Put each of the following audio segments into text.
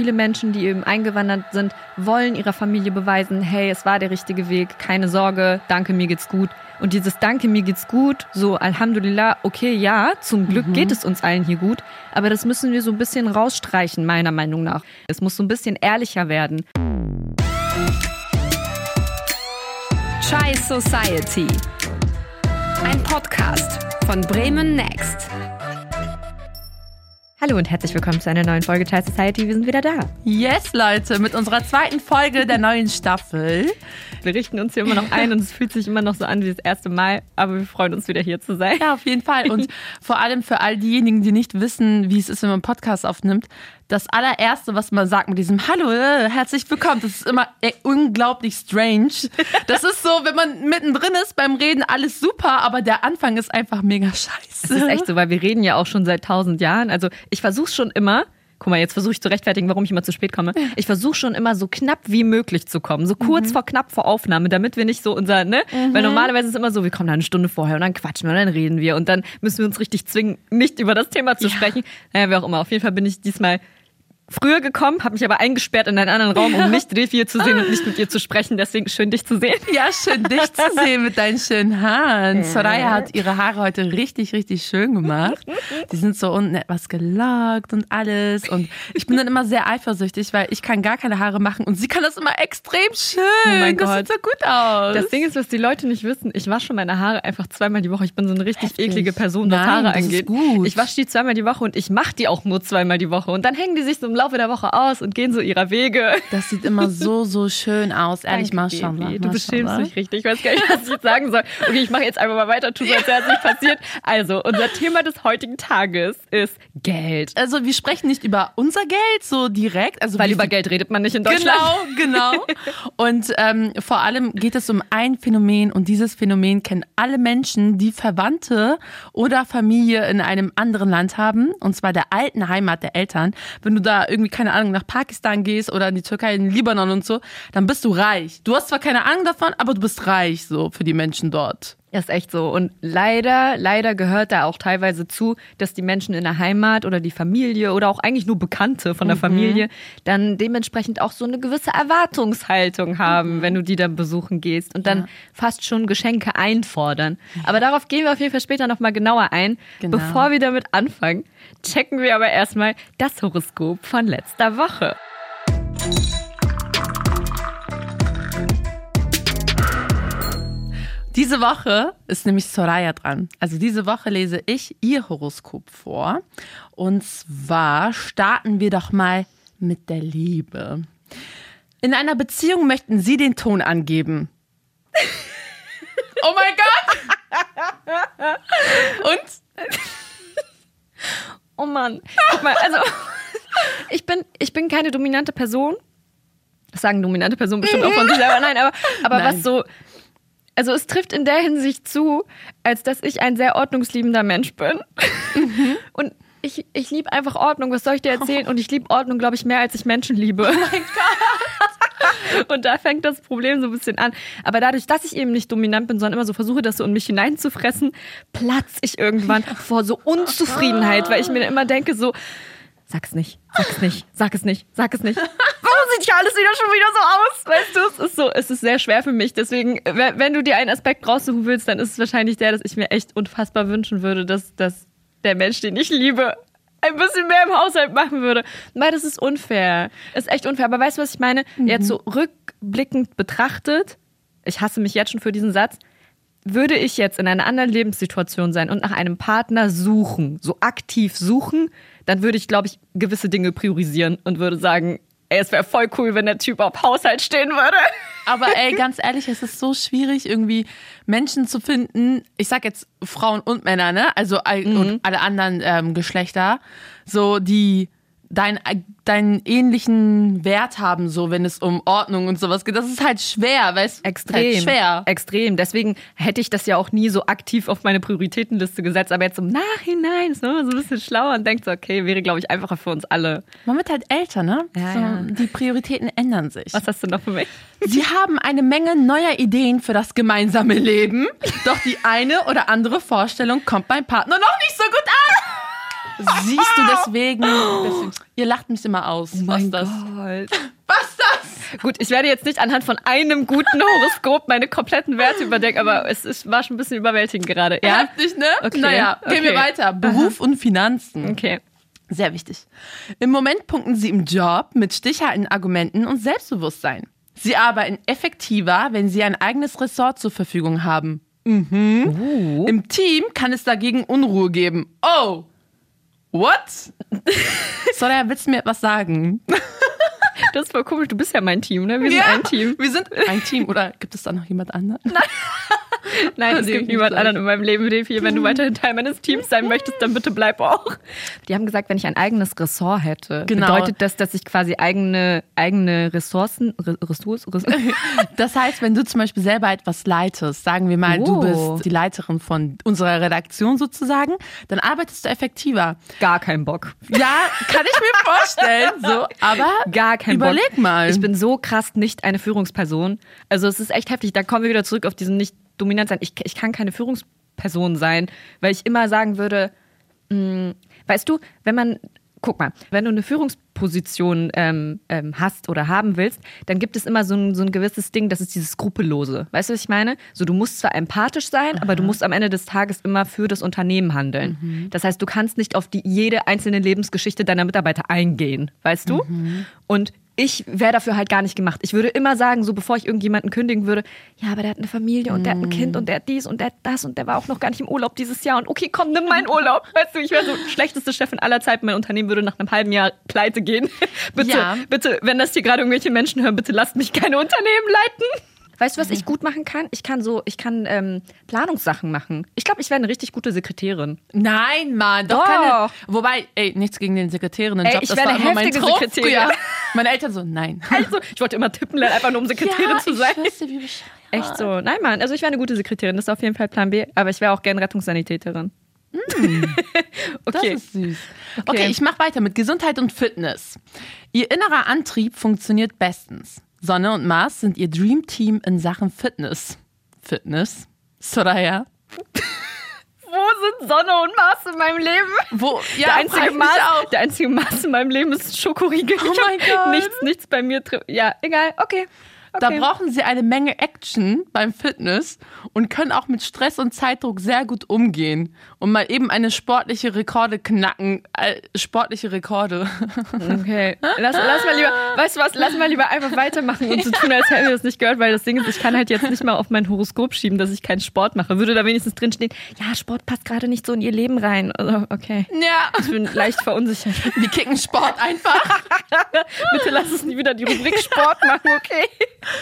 viele Menschen, die eben eingewandert sind, wollen ihrer Familie beweisen, hey, es war der richtige Weg, keine Sorge, danke, mir geht's gut. Und dieses Danke, mir geht's gut, so Alhamdulillah, okay, ja, zum Glück mhm. geht es uns allen hier gut, aber das müssen wir so ein bisschen rausstreichen, meiner Meinung nach. Es muss so ein bisschen ehrlicher werden. Chai Society. Ein Podcast von Bremen Next. Hallo und herzlich willkommen zu einer neuen Folge Chai Society. Wir sind wieder da. Yes, Leute, mit unserer zweiten Folge der neuen Staffel. Wir richten uns hier immer noch ein und es fühlt sich immer noch so an wie das erste Mal, aber wir freuen uns wieder hier zu sein. Ja, auf jeden Fall. Und vor allem für all diejenigen, die nicht wissen, wie es ist, wenn man einen Podcast aufnimmt, das allererste, was man sagt mit diesem Hallo, äh, herzlich willkommen, das ist immer ey, unglaublich strange. Das ist so, wenn man mittendrin ist beim Reden, alles super, aber der Anfang ist einfach mega scheiße. Es ist echt so, weil wir reden ja auch schon seit tausend Jahren. Also ich versuche schon immer, guck mal, jetzt versuche ich zu rechtfertigen, warum ich immer zu spät komme. Ich versuche schon immer so knapp wie möglich zu kommen, so kurz mhm. vor knapp vor Aufnahme, damit wir nicht so unser, ne? Mhm. Weil normalerweise ist es immer so, wir kommen da eine Stunde vorher und dann quatschen wir und dann reden wir und dann müssen wir uns richtig zwingen, nicht über das Thema zu ja. sprechen. Naja, wie auch immer. Auf jeden Fall bin ich diesmal früher gekommen, habe mich aber eingesperrt in einen anderen Raum, um nicht Refi zu sehen und nicht mit ihr zu sprechen. Deswegen schön, dich zu sehen. Ja, schön, dich zu sehen mit deinen schönen Haaren. Soraya hat ihre Haare heute richtig, richtig schön gemacht. Die sind so unten etwas gelockt und alles. Und ich bin dann immer sehr eifersüchtig, weil ich kann gar keine Haare machen und sie kann das immer extrem schön. Oh mein das Gott. sieht so gut aus. Das Ding ist, was die Leute nicht wissen, ich wasche meine Haare einfach zweimal die Woche. Ich bin so eine richtig Heftig. eklige Person, was Nein, Haare angeht. Ich wasche die zweimal die Woche und ich mache die auch nur zweimal die Woche. Und dann hängen die sich so im Laufe der Woche aus und gehen so ihrer Wege. Das sieht immer so, so schön aus. Ehrlich, Maschallah. Du beschämst dich richtig. Ich weiß gar nicht, was ich jetzt sagen soll. Okay, ich mache jetzt einfach mal weiter, tu so, als wäre es nicht passiert. Also, unser Thema des heutigen Tages ist Geld. Also, wir sprechen nicht über unser Geld so direkt. Also, Weil über Geld redet man nicht in Deutschland. Genau, genau. Und ähm, vor allem geht es um ein Phänomen und dieses Phänomen kennen alle Menschen, die Verwandte oder Familie in einem anderen Land haben, und zwar der alten Heimat der Eltern. Wenn du da irgendwie keine Ahnung nach Pakistan gehst oder in die Türkei, in den Libanon und so, dann bist du reich. Du hast zwar keine Ahnung davon, aber du bist reich so für die Menschen dort. Das ist echt so. Und leider, leider gehört da auch teilweise zu, dass die Menschen in der Heimat oder die Familie oder auch eigentlich nur Bekannte von der mhm. Familie dann dementsprechend auch so eine gewisse Erwartungshaltung haben, mhm. wenn du die dann besuchen gehst und dann ja. fast schon Geschenke einfordern. Aber darauf gehen wir auf jeden Fall später nochmal genauer ein. Genau. Bevor wir damit anfangen, checken wir aber erstmal das Horoskop von letzter Woche. Diese Woche ist nämlich Soraya dran. Also diese Woche lese ich ihr Horoskop vor. Und zwar starten wir doch mal mit der Liebe. In einer Beziehung möchten Sie den Ton angeben. oh mein Gott! Und? Oh Mann. Guck mal, also ich bin, ich bin keine dominante Person. Das sagen dominante Personen bestimmt auch von sich selber. Nein, aber, aber Nein. was so also es trifft in der Hinsicht zu, als dass ich ein sehr ordnungsliebender Mensch bin. Mhm. Und ich, ich liebe einfach Ordnung. Was soll ich dir erzählen? Und ich liebe Ordnung, glaube ich, mehr als ich Menschen liebe. Oh mein Gott. Und da fängt das Problem so ein bisschen an. Aber dadurch, dass ich eben nicht dominant bin, sondern immer so versuche, das so in mich hineinzufressen, platze ich irgendwann vor so Unzufriedenheit, weil ich mir immer denke, so, sag's nicht, sag's nicht, sag es nicht, sag es nicht. Warum sieht ja alles wieder schon wieder so aus? Weißt du, es ist so, es ist sehr schwer für mich. Deswegen, wenn du dir einen Aspekt raussuchen willst, dann ist es wahrscheinlich der, dass ich mir echt unfassbar wünschen würde, dass, dass der Mensch, den ich liebe, ein bisschen mehr im Haushalt machen würde. Weil das ist unfair. Das ist echt unfair. Aber weißt du, was ich meine? Mhm. Jetzt so rückblickend betrachtet, ich hasse mich jetzt schon für diesen Satz, würde ich jetzt in einer anderen Lebenssituation sein und nach einem Partner suchen, so aktiv suchen, dann würde ich, glaube ich, gewisse Dinge priorisieren und würde sagen, ey, es wäre voll cool, wenn der Typ auf Haushalt stehen würde. Aber ey, ganz ehrlich, es ist so schwierig, irgendwie Menschen zu finden. Ich sag jetzt Frauen und Männer, ne? Also mhm. und alle anderen ähm, Geschlechter, so die dein, deinen ähnlichen Wert haben, so wenn es um Ordnung und sowas geht. Das ist halt schwer, weißt du? Extrem. Halt schwer. Extrem. Deswegen hätte ich das ja auch nie so aktiv auf meine Prioritätenliste gesetzt. Aber jetzt im Nachhinein ist man immer so ein bisschen schlauer und denkt so, okay, wäre, glaube ich, einfacher für uns alle. Man wird halt älter, ne? Ja, so, ja. Die Prioritäten ändern sich. Was hast du noch für mich? Sie haben eine Menge neuer Ideen für das gemeinsame Leben. Doch die eine oder andere Vorstellung kommt beim Partner noch nicht so gut an. Siehst du deswegen, deswegen. Ihr lacht mich immer aus. Oh was das? Gott. Was das? Gut, ich werde jetzt nicht anhand von einem guten Horoskop meine kompletten Werte überdenken, aber es ist, war schon ein bisschen überwältigend gerade. Ja? Heftig, ne? Okay, Naja, gehen wir okay. weiter. Beruf und Finanzen. Okay. Sehr wichtig. Im Moment punkten sie im Job mit stichhaltigen Argumenten und Selbstbewusstsein. Sie arbeiten effektiver, wenn sie ein eigenes Ressort zur Verfügung haben. Mhm. Im Team kann es dagegen Unruhe geben. Oh! What? Soraya, willst du mir etwas sagen? Das ist voll komisch. Du bist ja mein Team, ne? Wir sind ein Team. Wir sind ein Team. Oder gibt es da noch jemand anderen? Nein, es Dem gibt niemand anderen in meinem Leben, Defi. Wenn du weiterhin Teil meines Teams sein möchtest, dann bitte bleib auch. Die haben gesagt, wenn ich ein eigenes Ressort hätte, Genau. bedeutet das, dass ich quasi eigene, eigene Ressourcen, Re- Ressource, Res Das heißt, wenn du zum Beispiel selber etwas leitest, sagen wir mal, du Oh. bist die Leiterin von unserer Redaktion sozusagen, dann arbeitest du effektiver. gar keinen Bock. Ja, kann ich mir vorstellen, so, aber Gar keinen überleg Bock. mal. Ich bin so krass nicht eine Führungsperson. Also es ist echt heftig. Da kommen wir wieder zurück auf diesen nicht dominant sein. Ich, ich kann keine Führungsperson sein, weil ich immer sagen würde, mh, weißt du, wenn man, guck mal, wenn du eine Führungsposition ähm, ähm, hast oder haben willst, dann gibt es immer so ein, so ein gewisses Ding, das ist dieses Skrupellose. Weißt du, was ich meine? So, du musst zwar empathisch sein, aber du musst am Ende des Tages immer für das Unternehmen handeln. Das heißt, du kannst nicht auf die, jede einzelne Lebensgeschichte deiner Mitarbeiter eingehen, weißt du? Und ich wäre dafür halt gar nicht gemacht. Ich würde immer sagen, so bevor ich irgendjemanden kündigen würde, ja, aber der hat eine Familie und der hat ein Kind und der hat dies und der hat das und der war auch noch gar nicht im Urlaub dieses Jahr und okay, komm, nimm meinen Urlaub. Weißt du, ich wäre so schlechteste Chefin aller Zeiten. Mein Unternehmen würde nach einem halben Jahr pleite gehen. bitte, Ja. bitte, wenn das hier gerade irgendwelche Menschen hören, bitte lasst mich keine Unternehmen leiten. Weißt du, was ich gut machen kann? Ich kann so, ich kann ähm, Planungssachen machen. Ich glaube, ich wäre eine richtig gute Sekretärin. Nein, Mann, doch, Doch. keine. Wobei, ey, nichts gegen den Sekretärinnen-Job. Ich das wär war eine immer mein heftige Traum Sekretärin. früher. Meine Eltern so, nein. Also, ich wollte immer tippen lernen, einfach nur um Sekretärin zu sein. Ich wusste, wie bescheuert. Echt so. Nein, Mann. Also ich wäre eine gute Sekretärin. Das ist auf jeden Fall Plan B. Aber ich wäre auch gern Rettungssanitäterin. Das okay. ist süß. Okay, ich mache weiter mit Gesundheit und Fitness. Ihr innerer Antrieb funktioniert bestens. Sonne und Mars sind ihr Dreamteam in Sachen Fitness. Fitness? Soraya? Wo sind Sonne und Mars in meinem Leben? Wo? Ja, der, einzige Mars, auch. der einzige Mars in meinem Leben ist Schokoriegel. Oh mein Gott. Nichts, nichts bei mir. tri- Ja, egal. Okay. Da okay. brauchen sie eine Menge Action beim Fitness und können auch mit Stress und Zeitdruck sehr gut umgehen und mal eben eine sportliche Rekorde knacken. Äh, sportliche Rekorde. Okay. Lass, lass mal lieber, weißt du was, lass mal lieber einfach weitermachen und so tun, als hätten wir das nicht gehört, weil das Ding ist, ich kann halt jetzt nicht mal auf mein Horoskop schieben, dass ich keinen Sport mache. Würde da wenigstens drinstehen, ja, Sport passt gerade nicht so in ihr Leben rein. Also, okay. Ja, Ich bin leicht verunsichert. wir kicken Sport einfach. Bitte lass es nie wieder die Rubrik Sport machen, okay?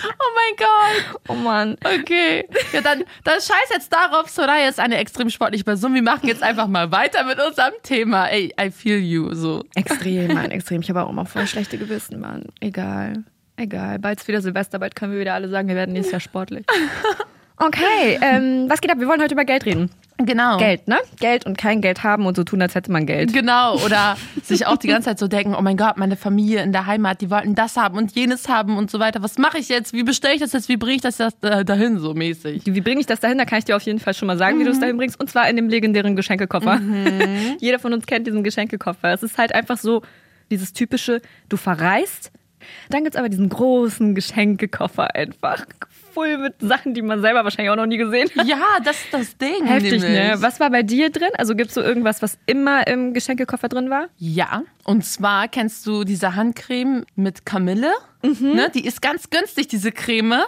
Oh mein Gott. Oh Mann. Okay. Ja, dann, dann scheiß jetzt darauf, Soraya ist eine extrem sportliche Person. Wir machen jetzt einfach mal weiter mit unserem Thema. Ey, I feel you. So. Extrem, Mann, extrem. Ich habe auch immer voll schlechte Gewissen, Mann. Egal. Egal. Bald ist wieder Silvester, bald können wir wieder alle sagen, wir werden nächstes Jahr sportlich. Okay, ähm, was geht ab? Wir wollen heute über Geld reden. Genau. Geld, ne? Geld und kein Geld haben und so tun, als hätte man Geld. Genau, oder sich auch die ganze Zeit so denken, oh mein Gott, meine Familie in der Heimat, die wollten das haben und jenes haben und so weiter. Was mache ich jetzt? Wie bestelle ich das jetzt? Wie bringe ich das äh, dahin so mäßig? Wie bringe ich das dahin? Da kann ich dir auf jeden Fall schon mal sagen, wie du es dahin bringst. Und zwar in dem legendären Geschenkekoffer. Jeder von uns kennt diesen Geschenkekoffer. Es ist halt einfach so dieses typische, du verreist. Dann gibt's aber diesen großen Geschenkekoffer einfach. Voll mit Sachen, die man selber wahrscheinlich auch noch nie gesehen hat. Ja, das ist das Ding. Heftig, nämlich. ne? Was war bei dir drin? Also gibt's so irgendwas, was immer im Geschenkekoffer drin war? Ja, und zwar kennst du diese Handcreme mit Kamille? Ne, die ist ganz günstig, diese Creme,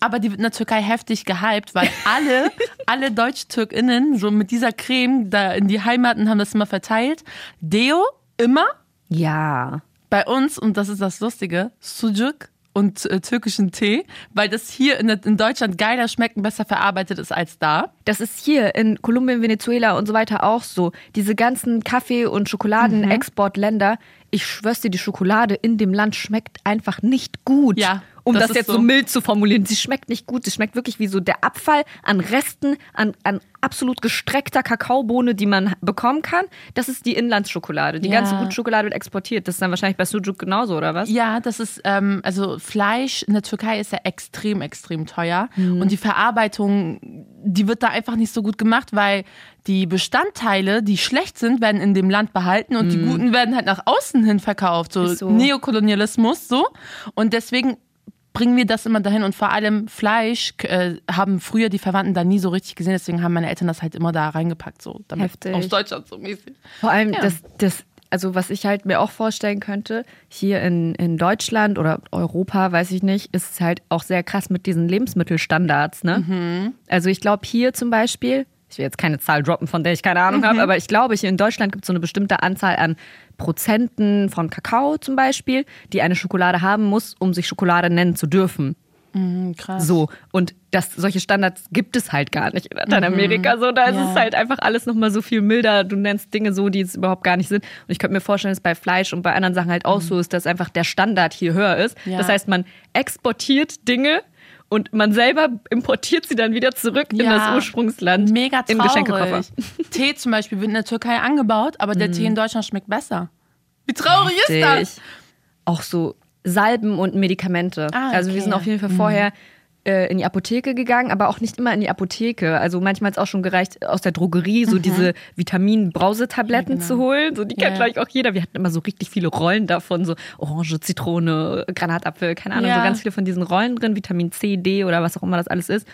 aber die wird in der Türkei heftig gehypt, weil alle, alle Deutsch-TürkInnen so mit dieser Creme da in die Heimaten haben das immer verteilt. Deo, immer. Ja. Bei uns, und das ist das Lustige, Sucuk und äh, türkischen Tee, weil das hier in, in Deutschland geiler schmeckt und besser verarbeitet ist als da. Das ist hier in Kolumbien, Venezuela und so weiter auch so. Diese ganzen Kaffee- und Schokoladenexportländer, ich schwör's dir, die Schokolade in dem Land schmeckt einfach nicht gut. Ja. Um das, ist jetzt so. mild zu formulieren. Sie schmeckt nicht gut. Sie schmeckt wirklich wie so der Abfall an Resten, an, an absolut gestreckter Kakaobohne, die man bekommen kann. Das ist die Inlandsschokolade. Die Ja. ganze gute Schokolade wird exportiert. Das ist dann wahrscheinlich bei Sujuk genauso, oder was? Ja, das ist, ähm, also Fleisch in der Türkei ist ja extrem, extrem teuer. Mhm. Und die Verarbeitung, die wird da einfach nicht so gut gemacht, weil die Bestandteile, die schlecht sind, werden in dem Land behalten und die guten werden halt nach außen hin verkauft. So, Mhm. So. Neokolonialismus, so. Und deswegen bringen wir das immer dahin und vor allem Fleisch äh, haben früher die Verwandten da nie so richtig gesehen, deswegen haben meine Eltern das halt immer da reingepackt, so damit Heftig. aus Deutschland so mäßig. Vor allem das, das, also was ich halt mir auch vorstellen könnte, hier in, in Deutschland oder Europa, weiß ich nicht, ist es halt auch sehr krass mit diesen Lebensmittelstandards. Ne? Also ich glaube hier zum Beispiel, ich will jetzt keine Zahl droppen, von der ich keine Ahnung habe, aber ich glaube, hier in Deutschland gibt es so eine bestimmte Anzahl an Prozenten von Kakao zum Beispiel, die eine Schokolade haben muss, um sich Schokolade nennen zu dürfen. Krass. So. Und das, solche Standards gibt es halt gar nicht in Lateinamerika. So, da ist Ja. es halt einfach alles nochmal so viel milder. Du nennst Dinge so, die es überhaupt gar nicht sind. Und ich könnte mir vorstellen, dass bei Fleisch und bei anderen Sachen halt auch so ist, dass einfach der Standard hier höher ist. Ja. Das heißt, man exportiert Dinge und man selber importiert sie dann wieder zurück in Ja. das Ursprungsland. Mega Im traurig. Geschenkkoffer. Tee zum Beispiel wird in der Türkei angebaut, aber der Tee in Deutschland schmeckt besser. Wie traurig ist das? Richtig. Auch so Salben und Medikamente. Ah, Also wir okay. sind auf jeden Fall vorher äh, in die Apotheke gegangen, aber auch nicht immer in die Apotheke. Also manchmal hat es auch schon gereicht, aus der Drogerie so diese Vitamin-Brausetabletten zu holen. So, die kennt, Ja. glaube ich, auch jeder. Wir hatten immer so richtig viele Rollen davon, so Orange, Zitrone, Granatapfel, keine Ahnung, Ja. so ganz viele von diesen Rollen drin, Vitamin C, D oder was auch immer das alles ist.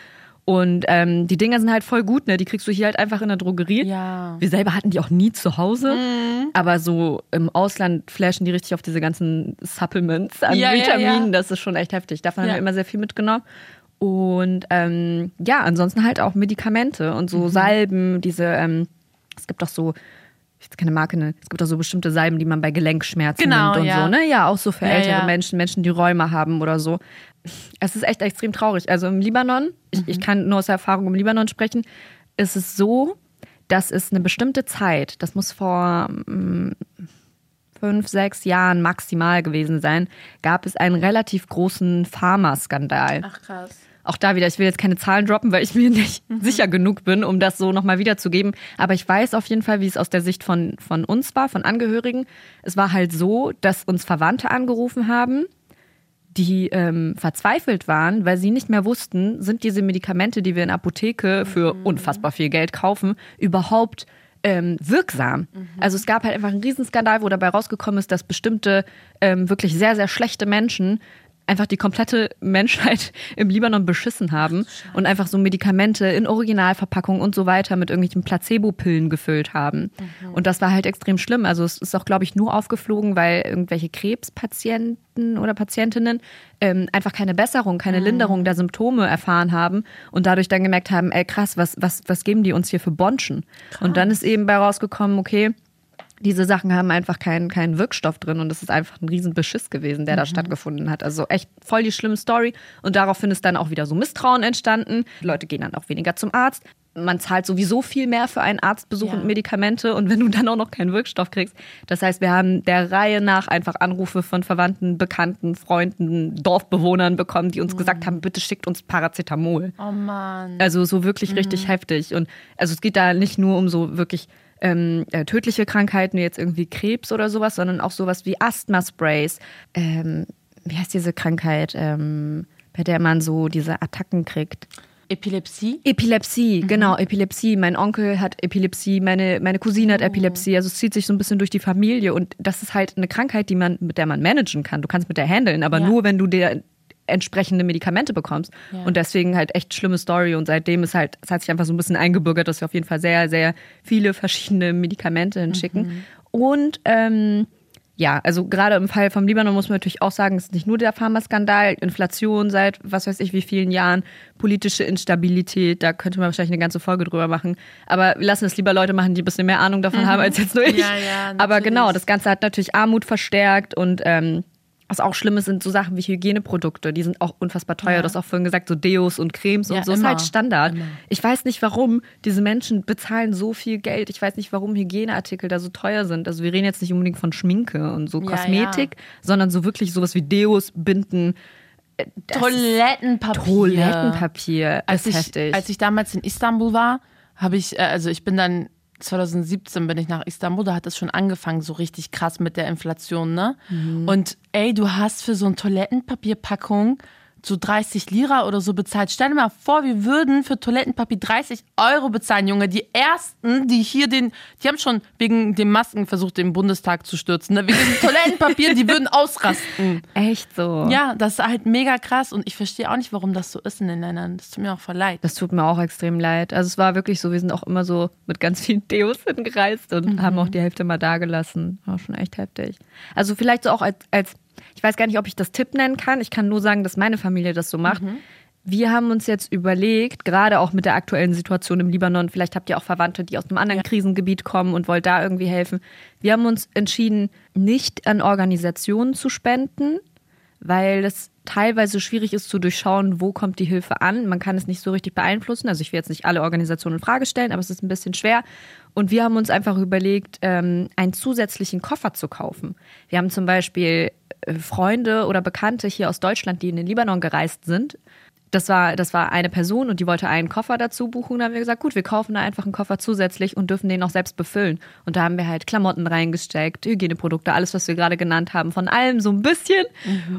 Und ähm, die Dinger sind halt voll gut, ne? Die kriegst du hier halt einfach in der Drogerie. Ja. Wir selber hatten die auch nie zu Hause, Mhm. aber so im Ausland flashen die richtig auf diese ganzen Supplements an Ja, ja, Vitaminen. ja. Das ist schon echt heftig. Davon haben Ja. wir immer sehr viel mitgenommen. Und ähm, ja, ansonsten halt auch Medikamente und Mhm. so Salben, diese, ähm, es gibt auch so, ich will keine Marke nennen, es gibt auch so bestimmte Salben, die man bei Gelenkschmerzen Genau, nimmt und ja. so, ne? Ja, auch so für Ja, ältere ja. Menschen, Menschen, die Rheuma haben oder so. Es ist echt extrem traurig. Also im Libanon, ich, Mhm. ich kann nur aus Erfahrung im Libanon sprechen, ist es so, dass es eine bestimmte Zeit, das muss vor mm, fünf, sechs Jahren maximal gewesen sein, gab es einen relativ großen Pharmaskandal. Ach krass. Auch da wieder, ich will jetzt keine Zahlen droppen, weil ich mir nicht sicher genug bin, um das so nochmal wiederzugeben. Aber ich weiß auf jeden Fall, wie es aus der Sicht von, von uns war, von Angehörigen. Es war halt so, dass uns Verwandte angerufen haben, die ähm, verzweifelt waren, weil sie nicht mehr wussten, sind diese Medikamente, die wir in Apotheke für unfassbar viel Geld kaufen, überhaupt ähm, wirksam. Also es gab halt einfach einen Riesenskandal, wo dabei rausgekommen ist, dass bestimmte ähm, wirklich sehr, sehr schlechte Menschen einfach die komplette Menschheit im Libanon beschissen haben und einfach so Medikamente in Originalverpackung und so weiter mit irgendwelchen Placebo-Pillen gefüllt haben. Und das war halt extrem schlimm. Also es ist auch, glaube ich, nur aufgeflogen, weil irgendwelche Krebspatienten oder Patientinnen ähm, einfach keine Besserung, keine Linderung der Symptome erfahren haben und dadurch dann gemerkt haben, ey krass, was, was, was geben die uns hier für Bonschen? Und dann ist eben bei rausgekommen, okay, diese Sachen haben einfach keinen keinen Wirkstoff drin und es ist einfach ein riesen Beschiss gewesen, der da stattgefunden hat. Also echt voll die schlimme Story und daraufhin ist dann auch wieder so Misstrauen entstanden. Die Leute gehen dann auch weniger zum Arzt. Man zahlt sowieso viel mehr für einen Arztbesuch Ja. und Medikamente und wenn du dann auch noch keinen Wirkstoff kriegst. Das heißt, wir haben der Reihe nach einfach Anrufe von Verwandten, Bekannten, Freunden, Dorfbewohnern bekommen, die uns gesagt haben, bitte schickt uns Paracetamol. Oh Mann. Also so wirklich Mhm. richtig heftig. Und also es geht da nicht nur um so wirklich ähm, äh, tödliche Krankheiten wie jetzt irgendwie Krebs oder sowas, sondern auch sowas wie Asthma-Sprays. Ähm, wie heißt diese Krankheit, ähm, bei der man so diese Attacken kriegt? Epilepsie? Epilepsie, Mhm. genau, Epilepsie. Mein Onkel hat Epilepsie, meine, meine Cousine Oh. hat Epilepsie. Also es zieht sich so ein bisschen durch die Familie und das ist halt eine Krankheit, die man, mit der man managen kann. Du kannst mit der handeln, aber Ja. nur wenn du dir entsprechende Medikamente bekommst. Ja. Und deswegen halt echt schlimme Story. Und seitdem ist halt, es hat sich einfach so ein bisschen eingebürgert, dass wir auf jeden Fall sehr, sehr viele verschiedene Medikamente hinschicken. Mhm. Und ähm, ja, also gerade im Fall vom Libanon muss man natürlich auch sagen, es ist nicht nur der Pharmaskandal, Inflation seit was weiß ich wie vielen Jahren, politische Instabilität, da könnte man wahrscheinlich eine ganze Folge drüber machen. Aber wir lassen es lieber Leute machen, die ein bisschen mehr Ahnung davon haben als jetzt nur ich. Mhm. Ja, ja, Aber genau, das Ganze hat natürlich Armut verstärkt und ähm, was auch schlimm ist, sind so Sachen wie Hygieneprodukte. Die sind auch unfassbar teuer. Ja. Du hast auch vorhin gesagt, so Deos und Cremes Ja, und so. ist immer. halt Standard. Immer. Ich weiß nicht, warum diese Menschen bezahlen so viel Geld. Ich weiß nicht, warum Hygieneartikel da so teuer sind. Also wir reden jetzt nicht unbedingt von Schminke und so Ja, Kosmetik, sondern so wirklich sowas wie Deos, Binden, das Toilettenpapier. Toilettenpapier Als ist ich, heftig. als ich damals in Istanbul war, habe ich, äh, also ich bin dann 2017 bin ich nach Istanbul, da hat es schon angefangen, so richtig krass mit der Inflation, ne? Und ey, du hast für so eine Toilettenpapierpackung so 30 Lira oder so bezahlt. Stell dir mal vor, wir würden für Toilettenpapier 30 Euro bezahlen, Junge. Die ersten, die hier den, die haben schon wegen den Masken versucht, den Bundestag zu stürzen. Ne? Wegen dem Toilettenpapier, die würden ausrasten. Echt so. Ja, das ist halt mega krass und ich verstehe auch nicht, warum das so ist in den Ländern. Das tut mir auch voll leid. Das tut mir auch extrem leid. Also es war wirklich so, wir sind auch immer so mit ganz vielen Deos hingereist und haben auch die Hälfte mal da gelassen. War schon echt heftig. Also vielleicht so auch als, als, ich weiß gar nicht, ob ich das Tipp nennen kann. Ich kann nur sagen, dass meine Familie das so macht. Wir haben uns jetzt überlegt, gerade auch mit der aktuellen Situation im Libanon, vielleicht habt ihr auch Verwandte, die aus einem anderen Krisengebiet kommen und wollt da irgendwie helfen. Wir haben uns entschieden, nicht an Organisationen zu spenden, weil es teilweise schwierig ist zu durchschauen, wo kommt die Hilfe an. Man kann es nicht so richtig beeinflussen. Also ich will jetzt nicht alle Organisationen in Frage stellen, aber es ist ein bisschen schwer. Und wir haben uns einfach überlegt, ähm, einen zusätzlichen Koffer zu kaufen. Wir haben zum Beispiel äh, Freunde oder Bekannte hier aus Deutschland, die in den Libanon gereist sind. Das war, das war eine Person und die wollte einen Koffer dazu buchen. Da haben wir gesagt, gut, wir kaufen da einfach einen Koffer zusätzlich und dürfen den auch selbst befüllen. Und da haben wir halt Klamotten reingesteckt, Hygieneprodukte, alles, was wir gerade genannt haben, von allem so ein bisschen.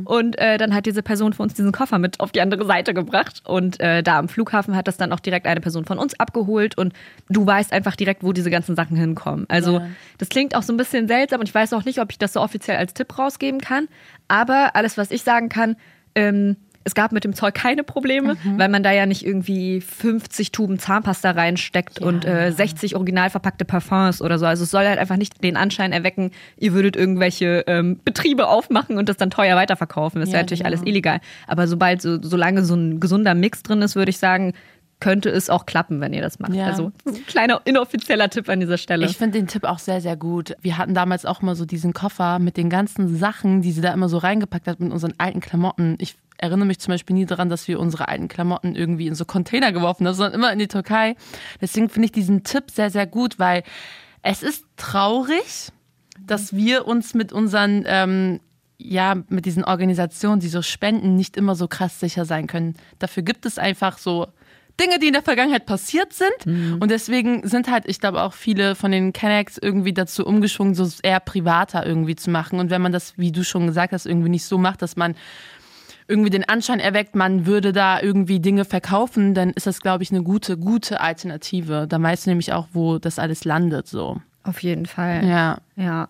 Und äh, dann hat diese Person für uns diesen Koffer mit auf die andere Seite gebracht. Und äh, da am Flughafen hat das dann auch direkt eine Person von uns abgeholt. Und du weißt einfach direkt, wo diese ganzen Sachen hinkommen. Also Ja. das klingt auch so ein bisschen seltsam und ich weiß auch nicht, ob ich das so offiziell als Tipp rausgeben kann. Aber alles, was ich sagen kann, ähm, es gab mit dem Zeug keine Probleme, weil man da ja nicht irgendwie 50 Tuben Zahnpasta reinsteckt und äh, 60 original verpackte Parfums oder so. Also es soll halt einfach nicht den Anschein erwecken, ihr würdet irgendwelche ähm, Betriebe aufmachen und das dann teuer weiterverkaufen. Das ist Ja, ja natürlich genau. alles illegal. Aber sobald so, solange so ein gesunder Mix drin ist, würde ich sagen, könnte es auch klappen, wenn ihr das macht. Ja. Also kleiner inoffizieller Tipp an dieser Stelle. Ich finde den Tipp auch sehr, sehr gut. Wir hatten damals auch immer so diesen Koffer mit den ganzen Sachen, die sie da immer so reingepackt hat mit unseren alten Klamotten. Ich erinnere mich zum Beispiel nie daran, dass wir unsere alten Klamotten irgendwie in so Container geworfen haben, sondern immer in die Türkei. Deswegen finde ich diesen Tipp sehr, sehr gut, weil es ist traurig, dass wir uns mit unseren, ähm, ja, mit diesen Organisationen, die so spenden, nicht immer so krass sicher sein können. Dafür gibt es einfach so Dinge, die in der Vergangenheit passiert sind. Und deswegen sind halt, ich glaube, auch viele von den Connects irgendwie dazu umgeschwungen, so eher privater irgendwie zu machen. Und wenn man das, wie du schon gesagt hast, irgendwie nicht so macht, dass man irgendwie den Anschein erweckt, man würde da irgendwie Dinge verkaufen, dann ist das, glaube ich, eine gute, gute Alternative. Da weißt du nämlich auch, wo das alles landet, so. Auf jeden Fall. Ja. ja.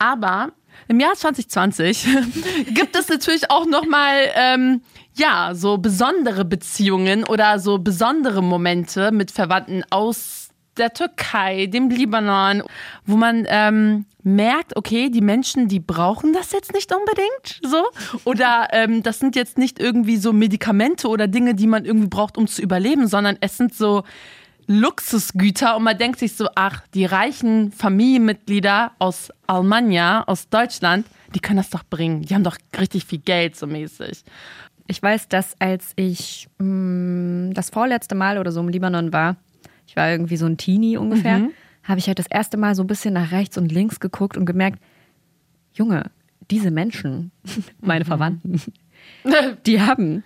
Aber im Jahr 2020 gibt es natürlich auch nochmal, ähm, ja, so besondere Beziehungen oder so besondere Momente mit Verwandten aus der Türkei, dem Libanon, wo man ähm, merkt, okay, die Menschen, die brauchen das jetzt nicht unbedingt, so. Oder ähm, das sind jetzt nicht irgendwie so Medikamente oder Dinge, die man irgendwie braucht, um zu überleben, sondern es sind so Luxusgüter und man denkt sich so, ach, die reichen Familienmitglieder aus Almania, aus Deutschland, die können das doch bringen. Die haben doch richtig viel Geld so mäßig. Ich weiß, dass als ich mh, das vorletzte Mal oder so im Libanon war, ich war irgendwie so ein Teenie ungefähr, habe ich halt das erste Mal so ein bisschen nach rechts und links geguckt und gemerkt, Junge, diese Menschen, meine Verwandten, die haben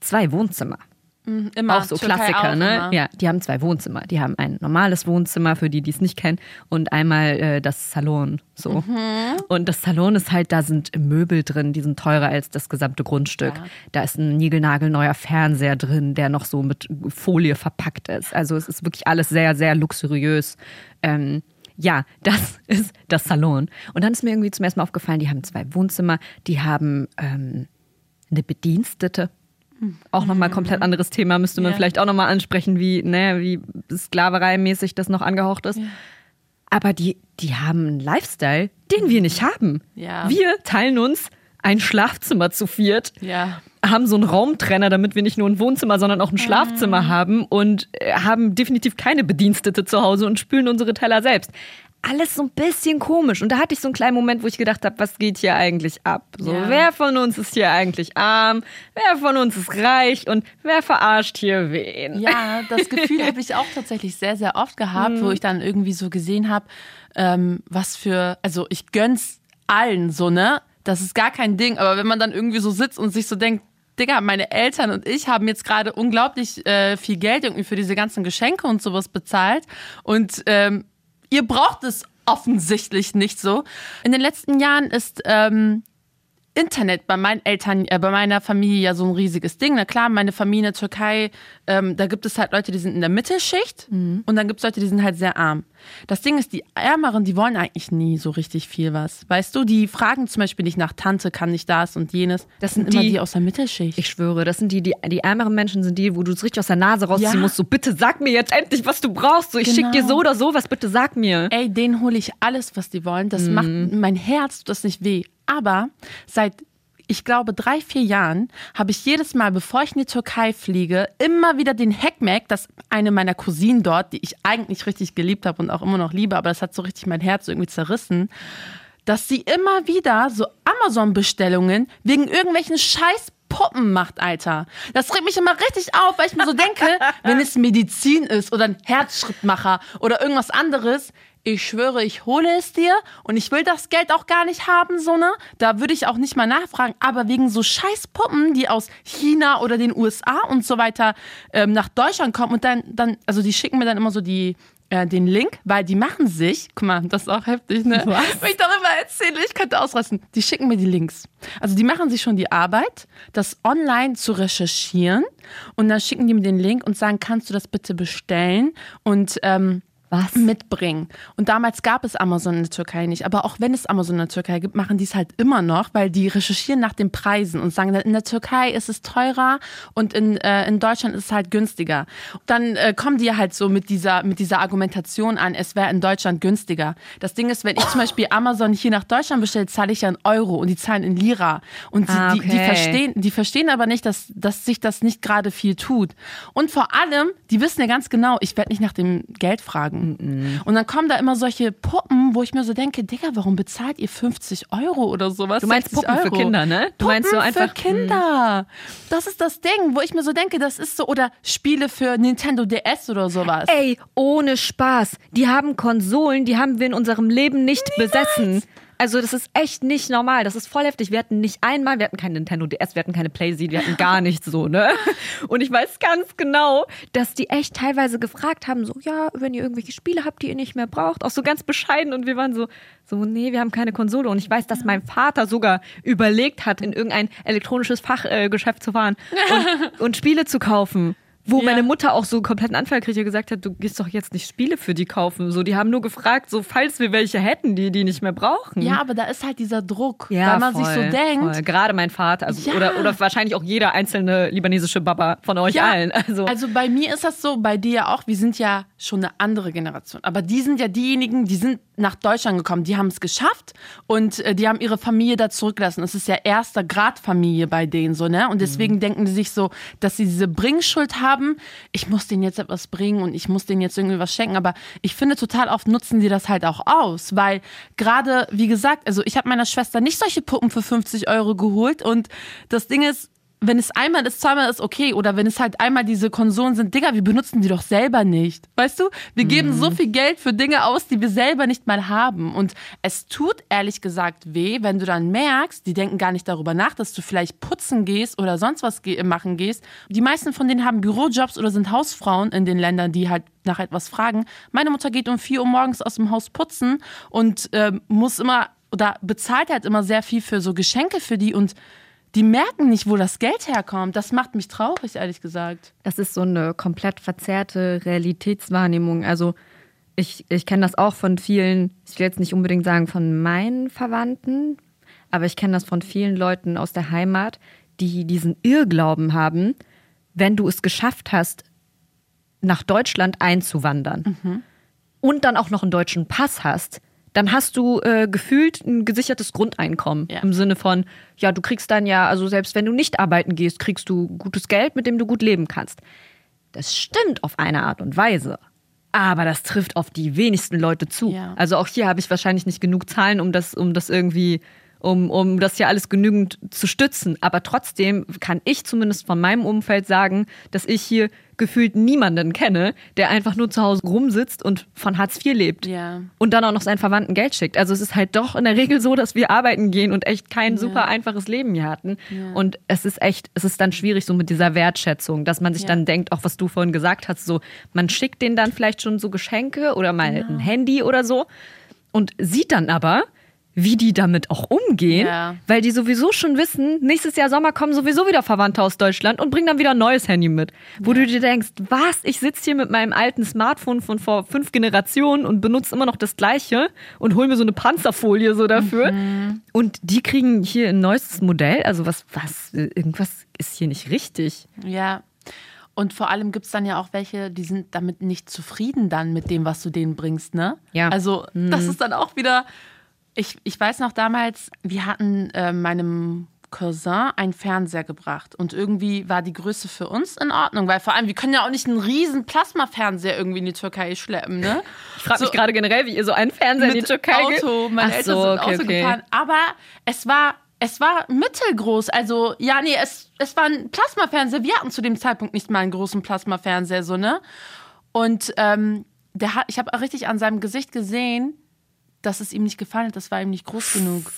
zwei Wohnzimmer. Immer auch so Türkei Klassiker, auch ne? immer. Ja, die haben zwei Wohnzimmer. Die haben ein normales Wohnzimmer, für die, die es nicht kennen, und einmal äh, das Salon. So. Mhm. Und das Salon ist halt, da sind Möbel drin, die sind teurer als das gesamte Grundstück. Ja. Da ist ein niegelnagelneuer Fernseher drin, der noch so mit Folie verpackt ist. Also es ist wirklich alles sehr, sehr luxuriös. Ähm, ja, das ist das Salon. Und dann ist mir irgendwie zum ersten Mal aufgefallen, die haben zwei Wohnzimmer, die haben ähm, eine Bedienstete. Auch nochmal komplett anderes Thema, müsste man Ja. vielleicht auch nochmal ansprechen, wie, ne, wie Sklaverei-mäßig das noch angehaucht ist. Aber die, die haben einen Lifestyle, den wir nicht haben. Ja. Wir teilen uns ein Schlafzimmer zu viert, Ja. haben so einen Raumtrenner, damit wir nicht nur ein Wohnzimmer, sondern auch ein Schlafzimmer Mhm. haben und äh, haben definitiv keine Bedienstete zu Hause und spülen unsere Teller selbst. Alles so ein bisschen komisch. Und da hatte ich so einen kleinen Moment, wo ich gedacht habe, was geht hier eigentlich ab? So, Ja. wer von uns ist hier eigentlich arm? Wer von uns ist reich? Und wer verarscht hier wen? Ja, das Gefühl habe ich auch tatsächlich sehr, sehr oft gehabt, wo ich dann irgendwie so gesehen habe, ähm, was für, also ich gönn's allen so, ne? Das ist gar kein Ding, aber wenn man dann irgendwie so sitzt und sich so denkt, Digga, meine Eltern und ich haben jetzt gerade unglaublich äh, viel Geld irgendwie für diese ganzen Geschenke und sowas bezahlt. Und ähm, ihr braucht es offensichtlich nicht so. In den letzten Jahren ist ähm, Internet bei meinen Eltern, äh, bei meiner Familie ja so ein riesiges Ding. Na klar, meine Familie in der Türkei, ähm, da gibt es halt Leute, die sind in der Mittelschicht mhm. und dann gibt es Leute, die sind halt sehr arm. Das Ding ist, die Ärmeren, die wollen eigentlich nie so richtig viel was. Weißt du, die fragen zum Beispiel nicht nach Tante, kann ich das und jenes. Das sind immer die, die aus der Mittelschicht. Ich schwöre, das sind die, die, die ärmeren Menschen sind die, wo du es richtig aus der Nase rausziehen ja. musst. So, bitte sag mir jetzt endlich, was du brauchst. So, ich genau. schick dir so oder so was, bitte sag mir. Ey, denen hole ich alles, was die wollen. Das mhm. macht mein Herz, das nicht weh. Aber seit ich glaube, drei, vier Jahren habe ich jedes Mal, bevor ich in die Türkei fliege, immer wieder den Hackmack, dass eine meiner Cousinen dort, die ich eigentlich richtig geliebt habe und auch immer noch liebe, aber das hat so richtig mein Herz irgendwie zerrissen, dass sie immer wieder so Amazon-Bestellungen wegen irgendwelchen scheiß Puppen macht, Alter. Das regt mich immer richtig auf, weil ich mir so denke, wenn es Medizin ist oder ein Herzschrittmacher oder irgendwas anderes, ich schwöre, ich hole es dir und ich will das Geld auch gar nicht haben, so ne? Da würde ich auch nicht mal nachfragen. Aber wegen so scheiß Puppen, die aus China oder den USA und so weiter ähm, nach Deutschland kommen und dann, dann, also die schicken mir dann immer so die, äh, den Link, weil die machen sich, guck mal, das ist auch heftig, ne? Was? Wenn ich darüber erzähle, ich könnte ausrasten. Die schicken mir die Links. Also die machen sich schon die Arbeit, das online zu recherchieren und dann schicken die mir den Link und sagen, kannst du das bitte bestellen? Und ähm, was? mitbringen. Und damals gab es Amazon in der Türkei nicht. Aber auch wenn es Amazon in der Türkei gibt, machen die es halt immer noch, weil die recherchieren nach den Preisen und sagen, in der Türkei ist es teurer und in, äh, in Deutschland ist es halt günstiger. Dann äh, kommen die halt so mit dieser, mit dieser Argumentation an, es wäre in Deutschland günstiger. Das Ding ist, wenn ich zum Beispiel Amazon hier nach Deutschland bestelle, zahle ich ja einen Euro und die zahlen in Lira. Und ah, okay. die, die, verstehen, die verstehen aber nicht, dass, dass sich das nicht gerade viel tut. Und vor allem, die wissen ja ganz genau, ich werde nicht nach dem Geld fragen. Mm Und dann kommen da immer solche Puppen, wo ich mir so denke, Digga, warum bezahlt ihr 50 Euro oder sowas? Du meinst Puppen Euro? für Kinder, ne? Du Puppen meinst so einfach für Kinder. Mm. Das ist das Ding, wo ich mir so denke, das ist so oder Spiele für Nintendo DS oder sowas. Ey, ohne Spaß. Die haben Konsolen, die haben wir in unserem Leben nicht Niemals. besessen. Also das ist echt nicht normal. Das ist voll heftig. Wir hatten nicht einmal, wir hatten kein Nintendo DS, wir hatten keine PlayStation, wir hatten gar nichts so, ne? Und ich weiß ganz genau, dass die echt teilweise gefragt haben, so, ja, wenn ihr irgendwelche Spiele habt, die ihr nicht mehr braucht, auch so ganz bescheiden. Und wir waren so, so, nee, wir haben keine Konsole. Und ich weiß, dass mein Vater sogar überlegt hat, in irgendein elektronisches Fachgeschäft äh, zu fahren und, und Spiele zu kaufen. Wo ja. meine Mutter auch so einen kompletten Anfall kriegt, gesagt hat, du gehst doch jetzt nicht Spiele für die kaufen. So, die haben nur gefragt, so falls wir welche hätten, die die nicht mehr brauchen. Ja, aber da ist halt dieser Druck, ja, weil man voll, sich so denkt. Voll. Gerade mein Vater, also ja. oder, oder wahrscheinlich auch jeder einzelne libanesische Baba von euch ja. allen. Also. also bei mir ist das so, bei dir auch. Wir sind ja schon eine andere Generation, aber die sind ja diejenigen, die sind nach Deutschland gekommen, die haben es geschafft und äh, die haben ihre Familie da zurückgelassen. Das ist ja erster Grad Familie bei denen so, ne? Und deswegen mhm. denken die sich so, dass sie diese Bringschuld haben. Ich muss denen jetzt etwas bringen und ich muss denen jetzt irgendwie was schenken. Aber ich finde, total oft nutzen die das halt auch aus, weil gerade, wie gesagt, also ich habe meiner Schwester nicht solche Puppen für 50 Euro geholt und das Ding ist, wenn es einmal ist, zweimal ist okay. Oder wenn es halt einmal diese Konsolen sind, Digga, wir benutzen die doch selber nicht. Weißt du? Wir mhm. geben so viel Geld für Dinge aus, die wir selber nicht mal haben. Und es tut ehrlich gesagt weh, wenn du dann merkst, die denken gar nicht darüber nach, dass du vielleicht putzen gehst oder sonst was machen gehst. Die meisten von denen haben Bürojobs oder sind Hausfrauen in den Ländern, die halt nach etwas fragen. Meine Mutter geht um vier Uhr morgens aus dem Haus putzen und äh, muss immer oder bezahlt halt immer sehr viel für so Geschenke für die und die merken nicht, wo das Geld herkommt. Das macht mich traurig, ehrlich gesagt. Das ist so eine komplett verzerrte Realitätswahrnehmung. Also ich, ich kenne das auch von vielen, ich will jetzt nicht unbedingt sagen von meinen Verwandten, aber ich kenne das von vielen Leuten aus der Heimat, die diesen Irrglauben haben, wenn du es geschafft hast, nach Deutschland einzuwandern mhm. und dann auch noch einen deutschen Pass hast, dann hast du äh, gefühlt ein gesichertes Grundeinkommen. Ja. Im Sinne von, ja, du kriegst dann ja, also selbst wenn du nicht arbeiten gehst, kriegst du gutes Geld, mit dem du gut leben kannst. Das stimmt auf eine Art und Weise. Aber das trifft auf die wenigsten Leute zu. Ja. Also auch hier habe ich wahrscheinlich nicht genug Zahlen, um das, um das irgendwie um, um das ja alles genügend zu stützen. Aber trotzdem kann ich zumindest von meinem Umfeld sagen, dass ich hier gefühlt niemanden kenne, der einfach nur zu Hause rumsitzt und von Hartz IV lebt. Ja. Und dann auch noch seinen Verwandten Geld schickt. Also es ist halt doch in der Regel so, dass wir arbeiten gehen und echt kein Ja. super einfaches Leben hier hatten. Ja. Und es ist echt, es ist dann schwierig so mit dieser Wertschätzung, dass man sich dann denkt, auch was du vorhin gesagt hast, so man schickt denen dann vielleicht schon so Geschenke oder mal Genau. ein Handy oder so und sieht dann aber, wie die damit auch umgehen, Ja. weil die sowieso schon wissen, nächstes Jahr Sommer kommen sowieso wieder Verwandte aus Deutschland und bringen dann wieder ein neues Handy mit. Wo du dir denkst, was, ich sitze hier mit meinem alten Smartphone von vor fünf Generationen und benutze immer noch das gleiche und hol mir so eine Panzerfolie so dafür. Mhm. Und die kriegen hier ein neuestes Modell. Also was, was, irgendwas ist hier nicht richtig. Ja. Und vor allem gibt es dann ja auch welche, die sind damit nicht zufrieden dann mit dem, was du denen bringst, ne? Ja. Also das ist dann auch wieder. Ich, ich weiß noch damals, wir hatten äh, meinem Cousin einen Fernseher gebracht und irgendwie war die Größe für uns in Ordnung, weil vor allem wir können ja auch nicht einen riesen Plasmafernseher irgendwie in die Türkei schleppen, ne? Ich frage mich So- gerade generell, wie ihr so einen Fernseher in die Türkei Auto. Meine Ach Eltern so, sind okay, Auto okay. gefahren. Aber es war, es war mittelgroß. Also, ja, nee, es, es war ein Plasmafernseher. Wir hatten zu dem Zeitpunkt nicht mal einen großen Plasmafernseher, so, ne? Und ähm, der hat, ich habe richtig an seinem Gesicht gesehen, dass es ihm nicht gefallen hat. Das war ihm nicht groß genug.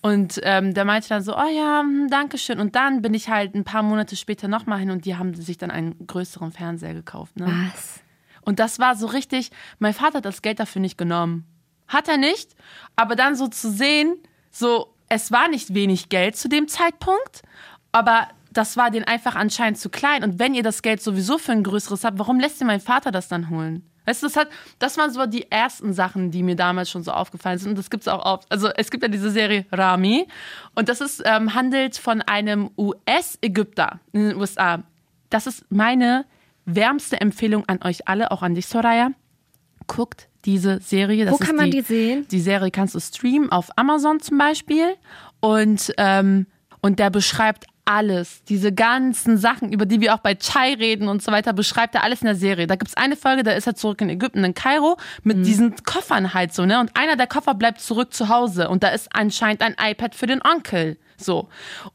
Und ähm, der meinte dann so, oh ja, hm, danke schön. Und dann bin ich halt ein paar Monate später nochmal hin und die haben sich dann einen größeren Fernseher gekauft. Ne? Was? Und das war so richtig, mein Vater hat das Geld dafür nicht genommen. Hat er nicht, aber dann so zu sehen, so, es war nicht wenig Geld zu dem Zeitpunkt, aber das war den einfach anscheinend zu klein. Und wenn ihr das Geld sowieso für ein größeres habt, warum lässt ihr mein Vater das dann holen? Weißt du, das, hat, das waren so die ersten Sachen, die mir damals schon so aufgefallen sind. Und das gibt es auch oft. Also es gibt ja diese Serie Rami. Und das ist, ähm, handelt von einem US-Ägypter in den USA. Das ist meine wärmste Empfehlung an euch alle, auch an dich, Soraya. Guckt diese Serie. Das Wo kann man die sehen? Die Serie kannst du streamen auf Amazon zum Beispiel. Und, ähm, und der beschreibt alles, diese ganzen Sachen, über die wir auch bei Chai reden und so weiter, beschreibt er alles in der Serie. Da gibt's eine Folge, da ist er zurück in Ägypten, in Kairo, mit diesen Koffern halt so, ne? Und einer der Koffer bleibt zurück zu Hause und da ist anscheinend ein iPad für den Onkel. So.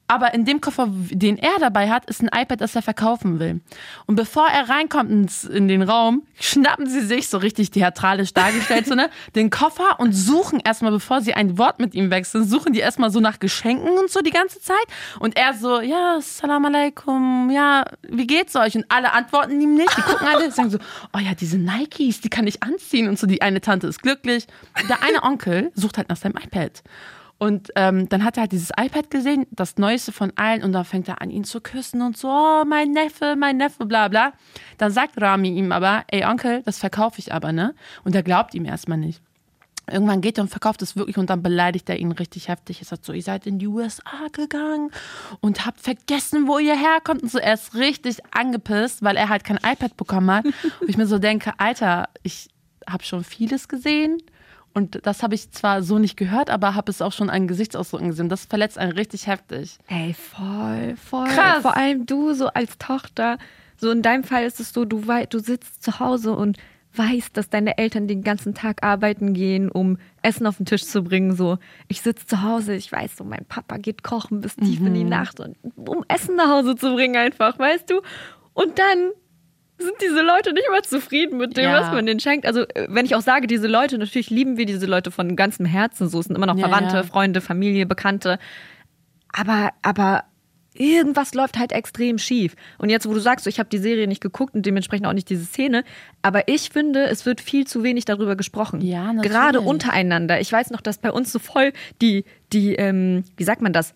Aber in dem Koffer, den er dabei hat, ist ein iPad, das er verkaufen will. Und bevor er reinkommt in den Raum, schnappen sie sich, so richtig theatralisch dargestellt, so, ne, den Koffer und suchen erstmal, bevor sie ein Wort mit ihm wechseln, suchen die erstmal so nach Geschenken und so die ganze Zeit. Und er so, ja, salam alaikum, ja, wie geht's euch? Und alle antworten ihm nicht. Die gucken alle, sagen so, oh ja, diese Nikes, die kann ich anziehen. Und so, die eine Tante ist glücklich. Der eine Onkel sucht halt nach seinem iPad. Und ähm, dann hat er halt dieses iPad gesehen, das Neueste von allen, und dann fängt er an, ihn zu küssen und so, oh, mein Neffe, mein Neffe, bla bla. Dann sagt Rami ihm aber, ey Onkel, das verkaufe ich aber, ne? Und er glaubt ihm erstmal nicht. Irgendwann geht er und verkauft es wirklich und dann beleidigt er ihn richtig heftig. Er sagt so, ihr seid in die USA gegangen und habt vergessen, wo ihr herkommt. Und so, er ist richtig angepisst, weil er halt kein iPad bekommen hat. Und ich mir so denke, Alter, ich habe schon vieles gesehen. Und das habe ich zwar so nicht gehört, aber habe es auch schon an Gesichtsausdrücken gesehen. Das verletzt einen richtig heftig. Ey, voll, voll. Krass. Vor allem du so als Tochter. So in deinem Fall ist es so, du, du sitzt zu Hause und weißt, dass deine Eltern den ganzen Tag arbeiten gehen, um Essen auf den Tisch zu bringen. So, ich sitze zu Hause, ich weiß so, mein Papa geht kochen bis tief in Mhm. die Nacht, und, um Essen nach Hause zu bringen einfach, weißt du? Und dann sind diese Leute nicht mal zufrieden mit dem, Ja. was man denen schenkt. Also, äh, wenn ich auch sage, diese Leute, natürlich lieben wir diese Leute von ganzem Herzen. So es sind immer noch Ja, Verwandte, ja. Freunde, Familie, Bekannte. Aber, aber irgendwas läuft halt extrem schief. Und jetzt, wo du sagst, ich habe die Serie nicht geguckt und dementsprechend auch nicht diese Szene, aber ich finde, es wird viel zu wenig darüber gesprochen. Ja, natürlich. Gerade untereinander. Ich weiß noch, dass bei uns so voll die, die, ähm, wie sagt man das?